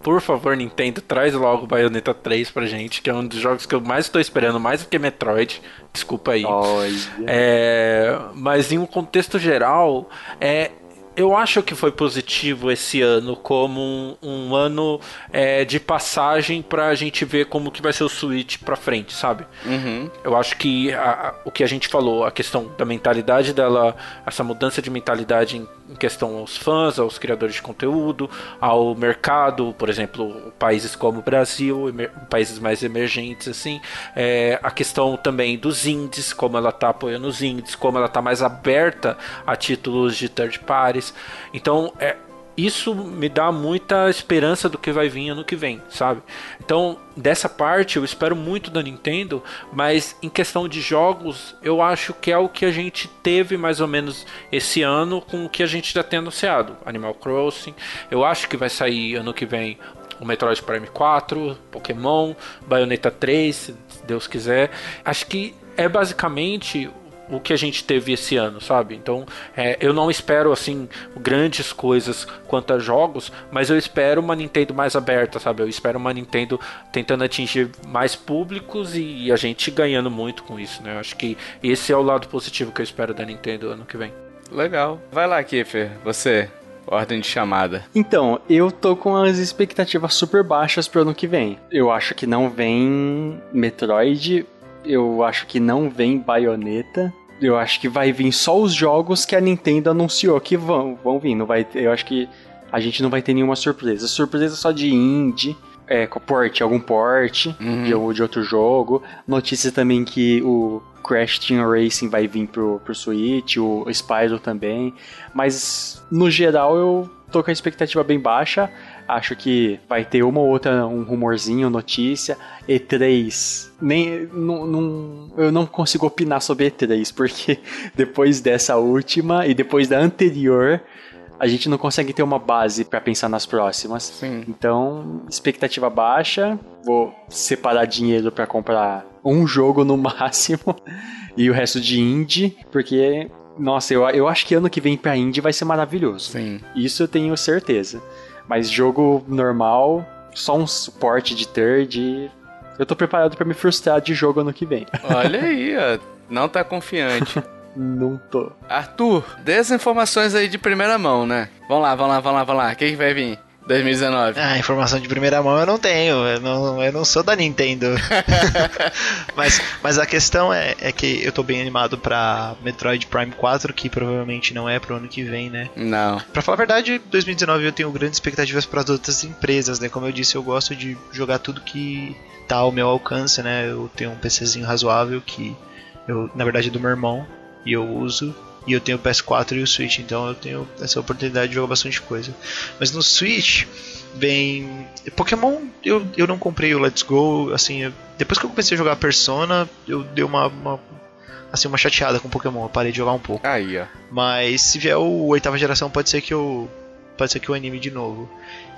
Por favor, Nintendo, traz logo Bayonetta 3 pra gente, que é um dos jogos que eu mais estou esperando, mais do que Metroid. Desculpa aí. Olha. É, mas em um contexto geral, é, eu acho que foi positivo esse ano como um, um ano é, de passagem pra gente ver como que vai ser o Switch pra frente, sabe? Uhum. Eu acho que a- a- o que a gente falou, a questão da mentalidade dela, essa mudança de mentalidade em, em questão aos fãs, aos criadores de conteúdo, ao mercado, por exemplo, países como o Brasil, países mais emergentes, assim, é, a questão também dos indies, como ela tá apoiando os indies, como ela tá mais aberta a títulos de third parties. Então, é, isso me dá muita esperança do que vai vir ano que vem, sabe? Então, dessa parte eu espero muito da Nintendo, mas em questão de jogos, eu acho que é o que a gente teve mais ou menos esse ano com o que a gente já tem anunciado. Animal Crossing, eu acho que vai sair ano que vem o Metroid Prime 4, Pokémon, Bayonetta 3, se Deus quiser. Acho que é basicamente o que a gente teve esse ano, sabe? Então, é, eu não espero assim grandes coisas quanto a jogos, mas eu espero uma Nintendo mais aberta, sabe? Eu espero uma Nintendo tentando atingir mais públicos e a gente ganhando muito com isso, né? Eu acho que esse é o lado positivo que eu espero da Nintendo ano que vem. Legal. Vai lá, Kiffer. Você. Ordem de chamada. Então, eu tô com as expectativas super baixas pro ano que vem. Eu acho que não vem Metroid, eu acho que não vem Bayonetta. Eu acho que vai vir só os jogos que a Nintendo anunciou que vão, vão vir. Não vai eu acho que a gente não vai ter nenhuma surpresa. Surpresa só de indie, é, com porte, algum porte de, de outro jogo. Notícia também que o Crash Team Racing vai vir pro, pro Switch, o Spyro também. Mas, no geral, eu tô com a expectativa bem baixa. Acho que vai ter uma ou outra, um rumorzinho, notícia. E3. Nem, não, não- eu não consigo opinar sobre E3, porque depois dessa última e depois da anterior, a gente não consegue ter uma base pra pensar nas próximas. Sim. Então, expectativa baixa. Vou separar dinheiro pra comprar um jogo no máximo e o resto de indie, porque nossa, eu, eu acho que ano que vem pra indie vai ser maravilhoso. Sim. Isso eu tenho certeza. Mas jogo normal, só um suporte de third. e Eu tô preparado pra me frustrar de jogo ano que vem. Olha aí, ó. Não tá confiante. Não tô. Arthur, dê as informações aí de primeira mão, né? Vamos lá, vamos lá, vamos lá, vamos lá. O que, que vai vir? 2019. Ah, informação de primeira mão eu não tenho, eu não, eu não sou da Nintendo. mas, mas a questão é, é que eu tô bem animado pra Metroid Prime 4, que provavelmente não é pro ano que vem, né? Não. Pra falar a verdade, 2019 eu tenho grandes expectativas para as outras empresas, né? Como eu disse, eu gosto de jogar tudo que tá ao meu alcance, né? Eu tenho um PCzinho razoável que eu, na verdade, é do meu irmão e eu uso. E eu tenho o PS4 e o Switch, então eu tenho essa oportunidade de jogar bastante coisa. Mas no Switch, vem. Pokémon, eu, eu não comprei o Let's Go, assim, eu- depois que eu comecei a jogar Persona, eu dei uma, uma assim, uma chateada com Pokémon, eu parei de jogar um pouco. Aí, ó. Mas se vier o oitava geração, pode ser que eu pode ser que eu anime de novo.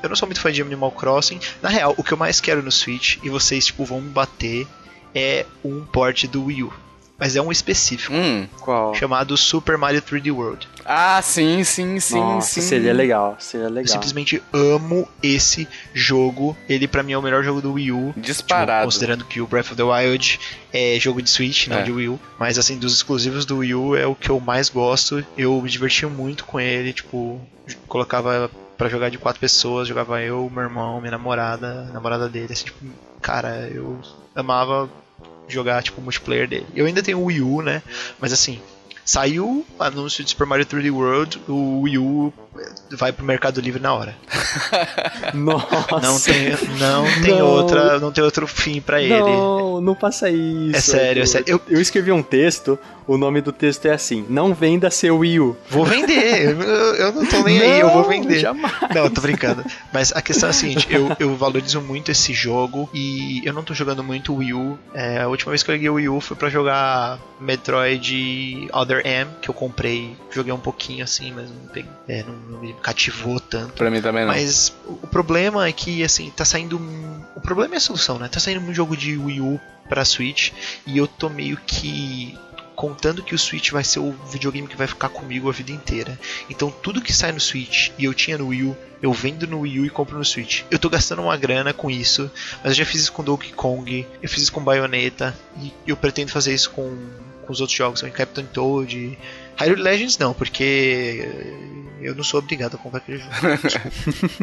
Eu não sou muito fã de Animal Crossing. Na real, o que eu mais quero no Switch, e vocês tipo vão me bater, é um port do Wii U. Mas é um específico, Hum. Qual? chamado Super Mario 3D World. Ah, sim, sim, sim, Nossa, sim. seria legal, seria Eu legal. simplesmente amo esse jogo. Ele pra mim é o melhor jogo do Wii U. Disparado. Tipo, considerando que o Breath of the Wild é jogo de Switch, não É. de Wii U. Mas assim, dos exclusivos do Wii U é o que eu mais gosto. Eu me diverti muito com ele, tipo, colocava pra jogar de quatro pessoas, jogava eu, meu irmão, minha namorada, namorada dele, assim, tipo, cara, eu amava jogar tipo multiplayer dele. Eu ainda tenho o Wii U, né? Mas assim, saiu o anúncio de Super Mario 3D World, o Wii U vai pro Mercado Livre na hora. Nossa. Não tem, não tem Não. outra, não tem outro fim pra ele. Não, não faça isso. É sério, é sério. Eu- Eu escrevi um texto, o nome do texto é assim: Não venda seu Wii U. Vou vender, eu, eu não tô nem aí, eu vou Não, vender. jamais. Não, eu tô brincando. Mas a questão é a seguinte, eu, eu valorizo muito esse jogo e eu não tô jogando muito Wii U. É, a última vez que eu liguei o Wii U foi pra jogar Metroid Other M, que eu comprei, joguei um pouquinho assim, mas não, peguei, é, não, não me cativou tanto. Pra mim também não. Mas o o problema é que, assim, tá saindo. um- O problema é a solução, né? Tá saindo um jogo de Wii U pra Switch e eu tô meio que contando que o Switch vai ser o videogame que vai ficar comigo a vida inteira. Então tudo que sai no Switch e eu tinha no Wii U, eu vendo no Wii U e compro no Switch. Eu tô gastando uma grana com isso, mas eu já fiz isso com Donkey Kong, eu fiz isso com Bayonetta e eu pretendo fazer isso com, com os outros jogos, com Captain Toad. Hyrule Legends não, porque eu não sou obrigado a comprar aquele jogo.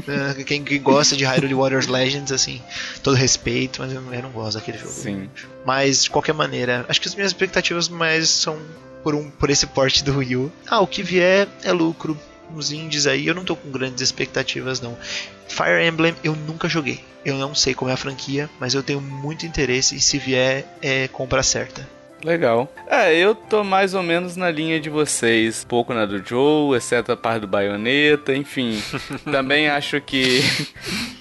Ah, quem, quem gosta de Hyrule Warriors Legends, assim, todo respeito, mas eu, eu não gosto daquele jogo. Sim. Mas, de qualquer maneira, acho que as minhas expectativas mais são por, um, por esse porte do Wii U. Ah, o que vier é lucro. Uns indies aí, eu não tô com grandes expectativas, não. Fire Emblem eu nunca joguei. Eu não sei como é a franquia, mas eu tenho muito interesse e se vier, é compra certa. Legal. É, eu tô mais ou menos na linha de vocês. Pouco na do Joe, exceto a parte do Bayonetta, enfim. Também acho que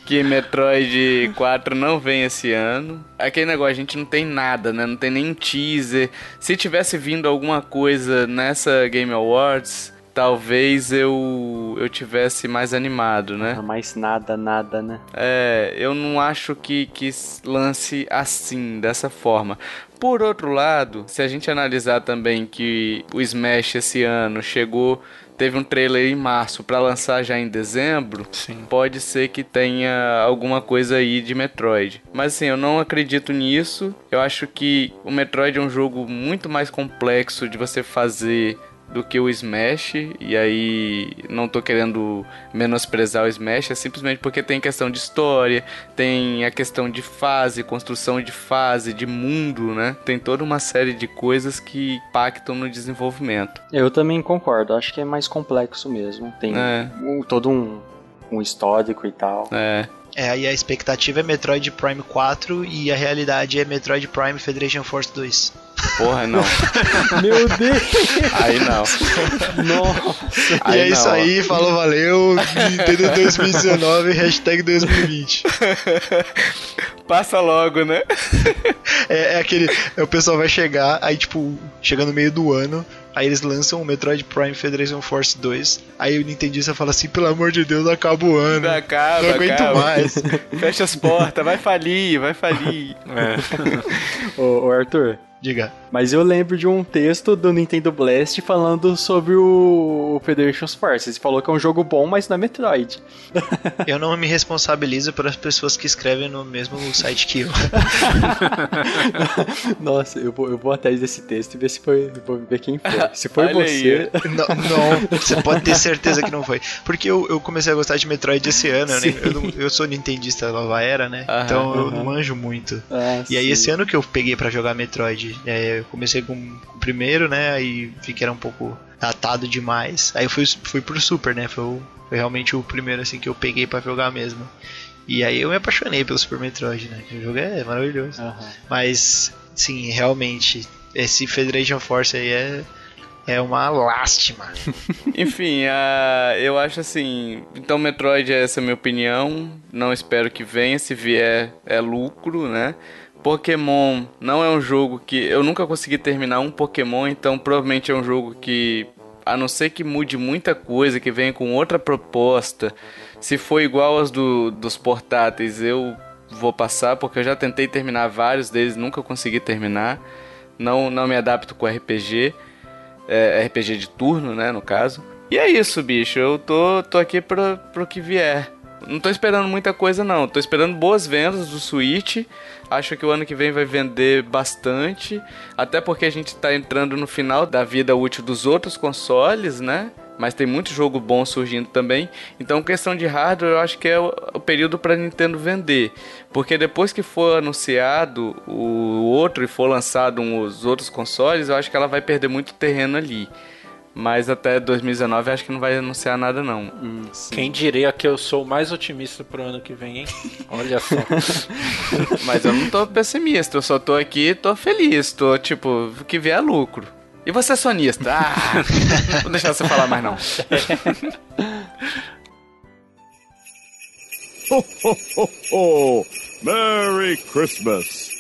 que Metroid 4 não vem esse ano. Aquele negócio, a gente não tem nada, né? Não tem nem teaser. Se tivesse vindo alguma coisa nessa Game Awards, talvez eu eu tivesse mais animado, né? Mais nada, nada, né? É, eu não acho que, que lance assim, dessa forma. Por outro lado, se a gente analisar também que o Smash esse ano chegou, teve um trailer em março pra lançar já em dezembro, Sim. pode ser que tenha alguma coisa aí de Metroid. Mas assim, eu não acredito nisso. Eu acho que o Metroid é um jogo muito mais complexo de você fazer do que o Smash, e aí não tô querendo menosprezar o Smash, é simplesmente porque tem questão de história, tem a questão de fase, construção de fase, de mundo, né? Tem toda uma série de coisas que impactam no desenvolvimento. Eu também concordo, acho que é mais complexo mesmo. Tem É. um- todo um, um histórico e tal. É, É, aí a expectativa é Metroid Prime 4 e a realidade é Metroid Prime Federation Force 2. Porra, não. Meu Deus! Aí não. Nossa! Aí e é isso não, aí, falou, valeu, Nintendo 2019, hashtag 2020. Passa logo, né? É, é aquele. é, o pessoal vai chegar, aí tipo, chega no meio do ano, aí eles lançam o Metroid Prime Federation Force 2. Aí o Nintendista fala assim, pelo amor de Deus, acaba o ano. Acaba, não aguento acaba. mais. Fecha as portas, vai falir, vai falir. ô, ô, Arthur, Diga. mas eu lembro de um texto do Nintendo Blast falando sobre o Federation's Force. Ele falou que é um jogo bom, mas não é Metroid. Eu não me responsabilizo pelas pessoas que escrevem no mesmo site que eu. Nossa, eu vou, eu vou atrás desse texto e ver se foi. Vou ver quem foi. Se foi Olha você. Não, não, você pode ter certeza que não foi. Porque eu, eu comecei a gostar de Metroid esse ano. Eu, nem- eu, não- eu sou nintendista nova era, né? Aham, então eu aham. não manjo muito. Ah, E aí sim. esse ano que eu peguei pra jogar Metroid, é, eu comecei com o primeiro, né? Aí vi que era um pouco datado demais. Aí eu fui, fui pro Super, né? Foi, o- foi realmente o primeiro assim que eu peguei pra jogar mesmo. E aí eu me apaixonei pelo Super Metroid, né? O jogo é maravilhoso. Aham. Mas, sim, realmente, esse Federation Force aí é, é uma lástima. Enfim, ah, eu acho assim. Então, Metroid, essa é a minha opinião. Não espero que venha. Se vier, é lucro, né? Pokémon não é um jogo que. Eu nunca consegui terminar um Pokémon, então provavelmente é um jogo que a não ser que mude muita coisa, que venha com outra proposta, se for igual aos do, dos portáteis, eu vou passar, porque eu já tentei terminar vários deles, nunca consegui terminar. Não, não me adapto com RPG, é, RPG de turno, né, no caso. E é isso, bicho, eu tô, tô aqui pra, pro que vier. Não tô esperando muita coisa, não. Tô esperando boas vendas do Switch. Acho que o ano que vem vai vender bastante. Até porque a gente tá entrando no final da vida útil dos outros consoles, né? Mas tem muito jogo bom surgindo também. Então, questão de hardware, eu acho que é o, período para Nintendo vender. Porque depois que for anunciado o outro e for lançado os outros consoles, eu acho que ela vai perder muito terreno ali. Mas até 2019 acho que não vai anunciar nada não. Quem diria que eu sou o mais otimista pro ano que vem, hein? Olha só. Mas eu não tô pessimista, eu só tô aqui, tô feliz, tô tipo, que vier lucro. E você é sonista? Ah, vou deixar você falar mais não. Ho, ho, ho, ho! Merry Christmas!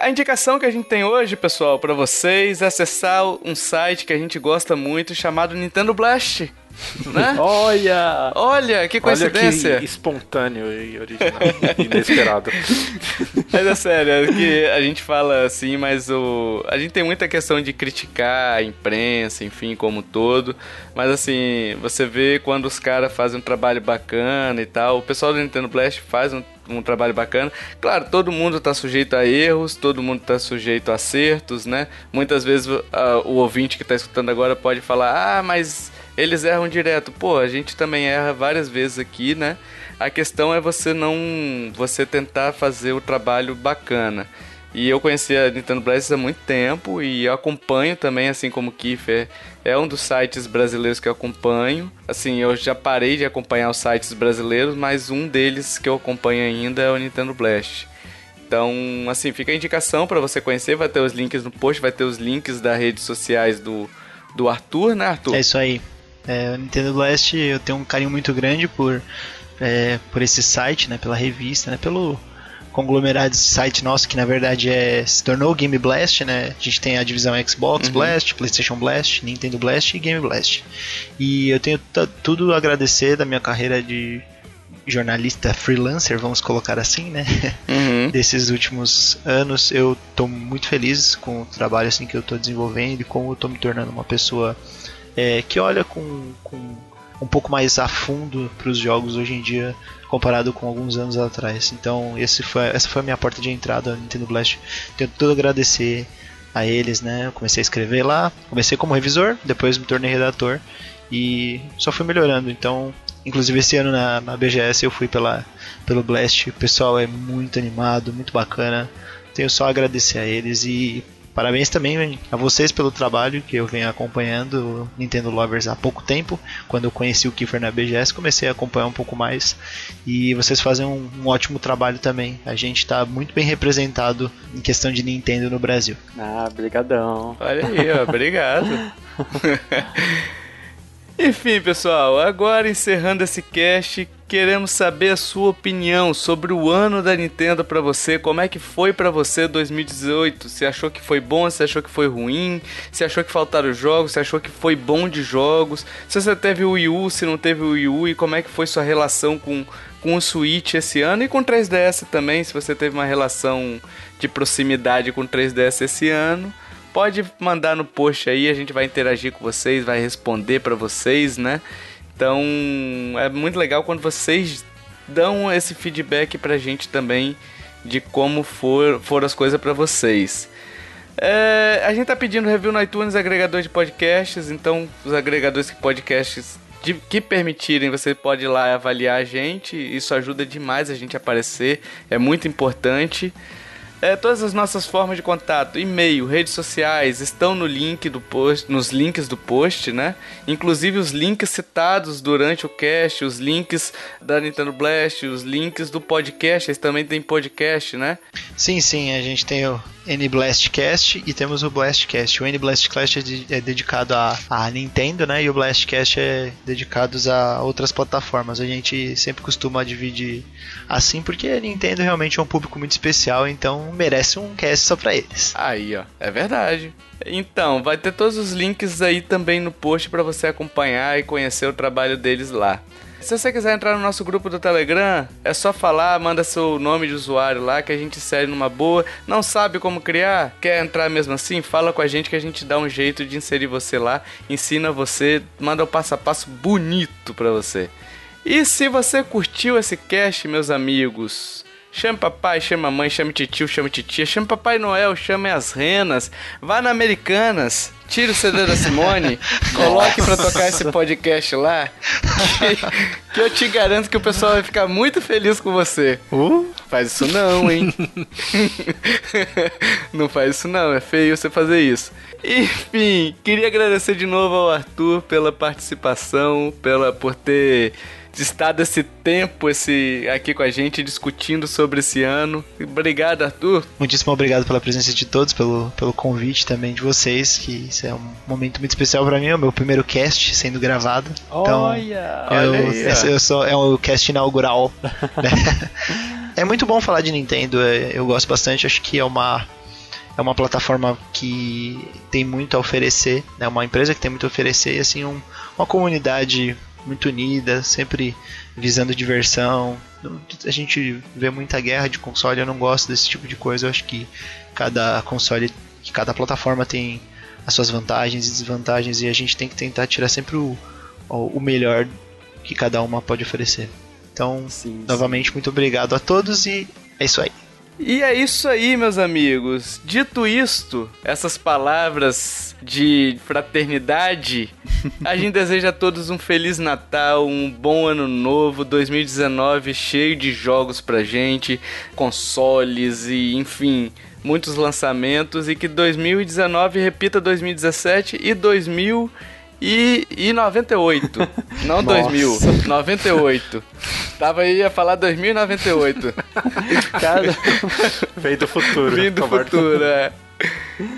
A indicação que a gente tem hoje, pessoal, pra vocês é acessar um site que a gente gosta muito chamado Nintendo Blast. Né? Olha! Olha, que Olha coincidência! que espontâneo e original. Inesperado. Mas é sério, é que a gente fala assim, mas o. A gente tem muita questão de criticar a imprensa, enfim, como todo. Mas assim, você vê quando os caras fazem um trabalho bacana e tal. O pessoal do Nintendo Blast faz um, um trabalho bacana. Claro, todo mundo tá sujeito a erros, todo mundo tá sujeito a acertos, né? Muitas vezes ah, o ouvinte que tá escutando agora pode falar, ah, mas eles erram direto. Pô, a gente também erra várias vezes aqui, né? A questão é você não. você tentar fazer o trabalho bacana. E eu conheci a Nintendo Blast há muito tempo e acompanho também, assim como o Kiefer, é um dos sites brasileiros que eu acompanho. Assim, eu já parei de acompanhar os sites brasileiros, mas um deles que eu acompanho ainda é o Nintendo Blast. Então, assim, fica a indicação para você conhecer, vai ter os links no post, vai ter os links das redes sociais do, do Arthur, né, Arthur? É isso aí. É, o Nintendo Blast eu tenho um carinho muito grande por, é, por esse site, né, pela revista, né, pelo conglomerado de site nosso que na verdade é, se tornou Game Blast, né? A gente tem a divisão Xbox Blast, PlayStation Blast, Nintendo Blast e Game Blast. E eu tenho tudo a agradecer da minha carreira de jornalista freelancer, vamos colocar assim, né? Uhum. Desses últimos anos, eu tô muito feliz com o trabalho assim que eu tô desenvolvendo e como eu tô me tornando uma pessoa é, que olha com, com um pouco mais a fundo para os jogos hoje em dia comparado com alguns anos atrás. Então esse foi, essa foi a minha porta de entrada no Nintendo Blast. Tenho tudo a agradecer a eles, né? Eu comecei a escrever lá, comecei como revisor, depois me tornei redator e só fui melhorando. Então, inclusive esse ano na, na BGS eu fui pela, pelo Blast, o pessoal é muito animado, muito bacana. Tenho só a agradecer a eles e parabéns também a vocês pelo trabalho que eu venho acompanhando o Nintendo Lovers há pouco tempo. Quando eu conheci o Kiefer na BGS, comecei a acompanhar um pouco mais e vocês fazem um, um ótimo trabalho também. A gente está muito bem representado em questão de Nintendo no Brasil. Ah, brigadão. Olha aí, ó, obrigado. Enfim, pessoal, agora encerrando esse cast, queremos saber a sua opinião sobre o ano da Nintendo pra você. Como é que foi pra você 2018? Você achou que foi bom? Você achou que foi ruim? Você achou que faltaram jogos? Você achou que foi bom de jogos? Se você teve o Wii U, se não teve o Wii U e como é que foi sua relação com com o Switch esse ano e com o 3DS também, se você teve uma relação de proximidade com o 3DS esse ano. Pode mandar no post aí, a gente vai interagir com vocês, vai responder pra vocês, né? Então, é muito legal quando vocês dão esse feedback pra gente também de como for, foram as coisas pra vocês. É, a gente tá pedindo review no iTunes, agregador de podcasts, então os agregadores de podcasts de- que permitirem, você pode ir lá avaliar a gente, isso ajuda demais a gente a aparecer, é muito importante. É, todas as nossas formas de contato, e-mail, redes sociais, estão no link do post, nos links do post, né? Inclusive os links citados durante o cast, os links da Nintendo Blast, os links do podcast, eles também tem podcast, né? Sim, sim, a gente tem o, N-Blastcast e temos o Blastcast. O N-Blastcast é, de- é dedicado à, Nintendo, né? E o Blastcast é dedicado a outras plataformas. A gente sempre costuma dividir assim porque a Nintendo realmente é um público muito especial, então merece um cast só pra eles. Aí, ó, é verdade. Então, vai ter todos os links aí também no post pra você acompanhar e conhecer o trabalho deles lá. Se você quiser entrar no nosso grupo do Telegram, é só falar, manda seu nome de usuário lá que a gente segue numa boa. Não sabe como criar? Quer entrar mesmo assim? Fala com a gente que a gente dá um jeito de inserir você lá, ensina você, manda o passo a passo bonito pra você. E se você curtiu esse cast, meus amigos, chame papai, chame mamãe, chame titio, chame titia, chame Papai Noel, chame as renas, vá na Americanas, tire o CD da Simone, coloque pra tocar esse podcast lá, que, que eu te garanto que o pessoal vai ficar muito feliz com você. Uh, faz isso não, hein? não faz isso não, é feio você fazer isso. Enfim, queria agradecer de novo ao Arthur pela participação, pela por ter estado esse tempo esse aqui com a gente discutindo sobre esse ano. Obrigado, Arthur. Muitíssimo obrigado pela presença de todos, pelo, pelo convite também de vocês, que isso é um momento muito especial pra mim, é o meu primeiro cast sendo gravado. Então, Olha! eu, Olha eu sou, é o cast inaugural. né? é muito bom falar de Nintendo, é- eu gosto bastante, acho que é uma é uma plataforma que tem muito a oferecer, é né? uma empresa que tem muito a oferecer e assim um- uma comunidade muito unida, sempre visando diversão. A gente vê muita guerra de console, eu não gosto desse tipo de coisa. Eu acho que cada console, que cada plataforma tem as suas vantagens e desvantagens e a gente tem que tentar tirar sempre o, o melhor que cada uma pode oferecer. Então, Sim, novamente, muito obrigado a todos e é isso aí. E é isso aí, meus amigos. Dito isto, essas palavras de fraternidade, a gente deseja a todos um feliz Natal, um bom ano novo, 2019 cheio de jogos pra gente, consoles e enfim, muitos lançamentos e que 2019 repita 2017 e 2000 e, e 98. Não Nossa. 2000, 98. Tava aí a falar 2098. Cara, Veio do futuro. Vindo do futuro, é.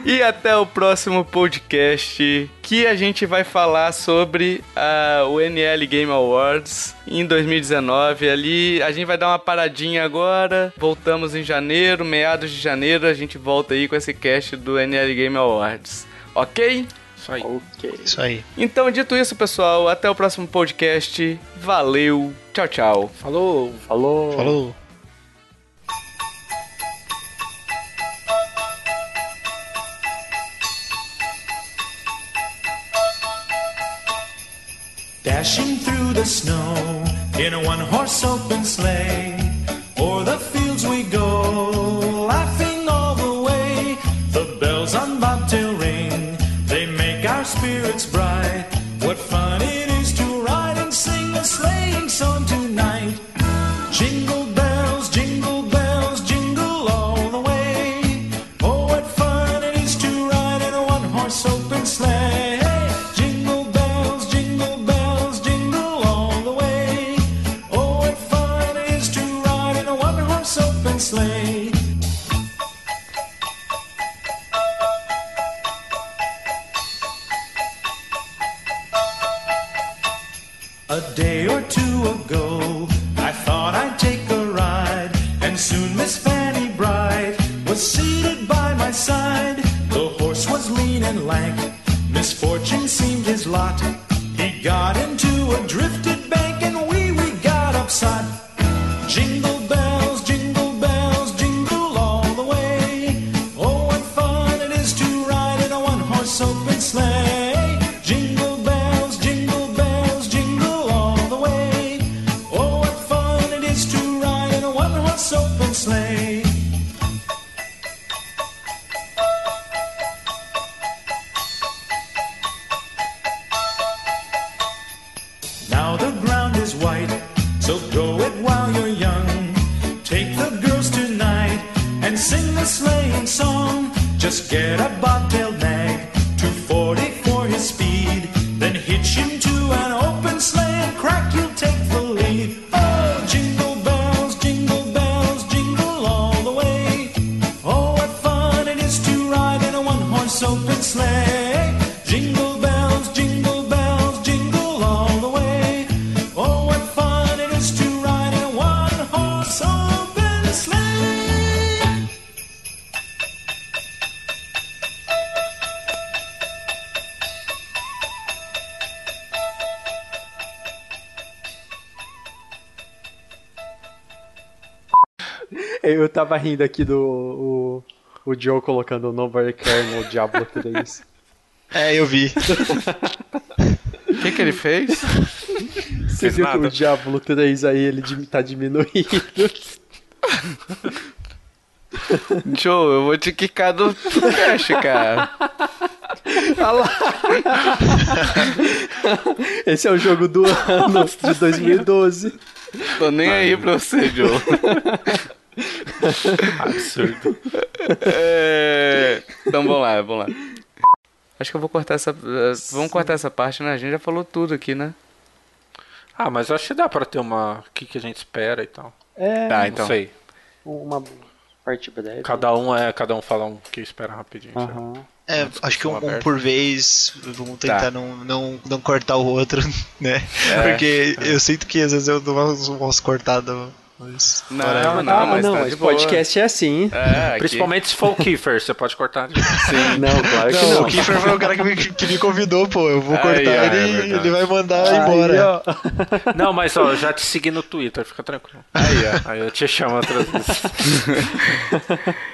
E até o próximo podcast que a gente vai falar sobre ah, o NL Game Awards em 2019. Ali a gente vai dar uma paradinha agora. Voltamos em janeiro, meados de janeiro, a gente volta aí com esse cast do NL Game Awards. Ok? Isso aí. ok. Isso aí. Então, dito isso, pessoal, até o próximo podcast. Valeu. Tchau, tchau. Falou. Falou. Falou. Dashing through the snow in a one horse open sleigh. O'er the fields we go, laughing he got it. Tava rindo aqui do o, o Joe colocando o Nobody Care no Diablo 3. É, eu vi. O que, que ele fez? Você Fez viu que nada. o Diablo 3 aí ele tá diminuindo. Joe, eu vou te quicar do, do cash, cara. Esse é o jogo do ano de 2012. Tô nem aí pra você, Joe. Absurdo. É... Então vamos lá, vamos lá. Acho que eu vou cortar essa. Vamos cortar essa parte, né? A gente já falou tudo aqui, né? Ah, mas acho que dá pra ter uma. O que, que a gente espera e tal. É, Tá, Não então. sei. uma parte breve. Cada um é. Cada um fala um que espera rapidinho. Aham. É, acho que um, um por vez, vamos tentar Tá. não, não, não cortar o outro, né? É. Porque eu sinto que às vezes eu dou umas, umas cortadas. Mas, Não, whatever. não, ah, mas não, tá mas boa. podcast é assim. É, aqui- Principalmente se for o Kiefer, você pode cortar. Sim. Não, claro que Não, não. o Kiefer foi o cara que me, que me convidou, pô. Eu vou Aí, cortar é ele e verdade. ele vai mandar Aí, embora. ó. Não, mas ó, eu já te segui no Twitter, fica tranquilo. Aí, ó. Aí eu te chamo outras vezes.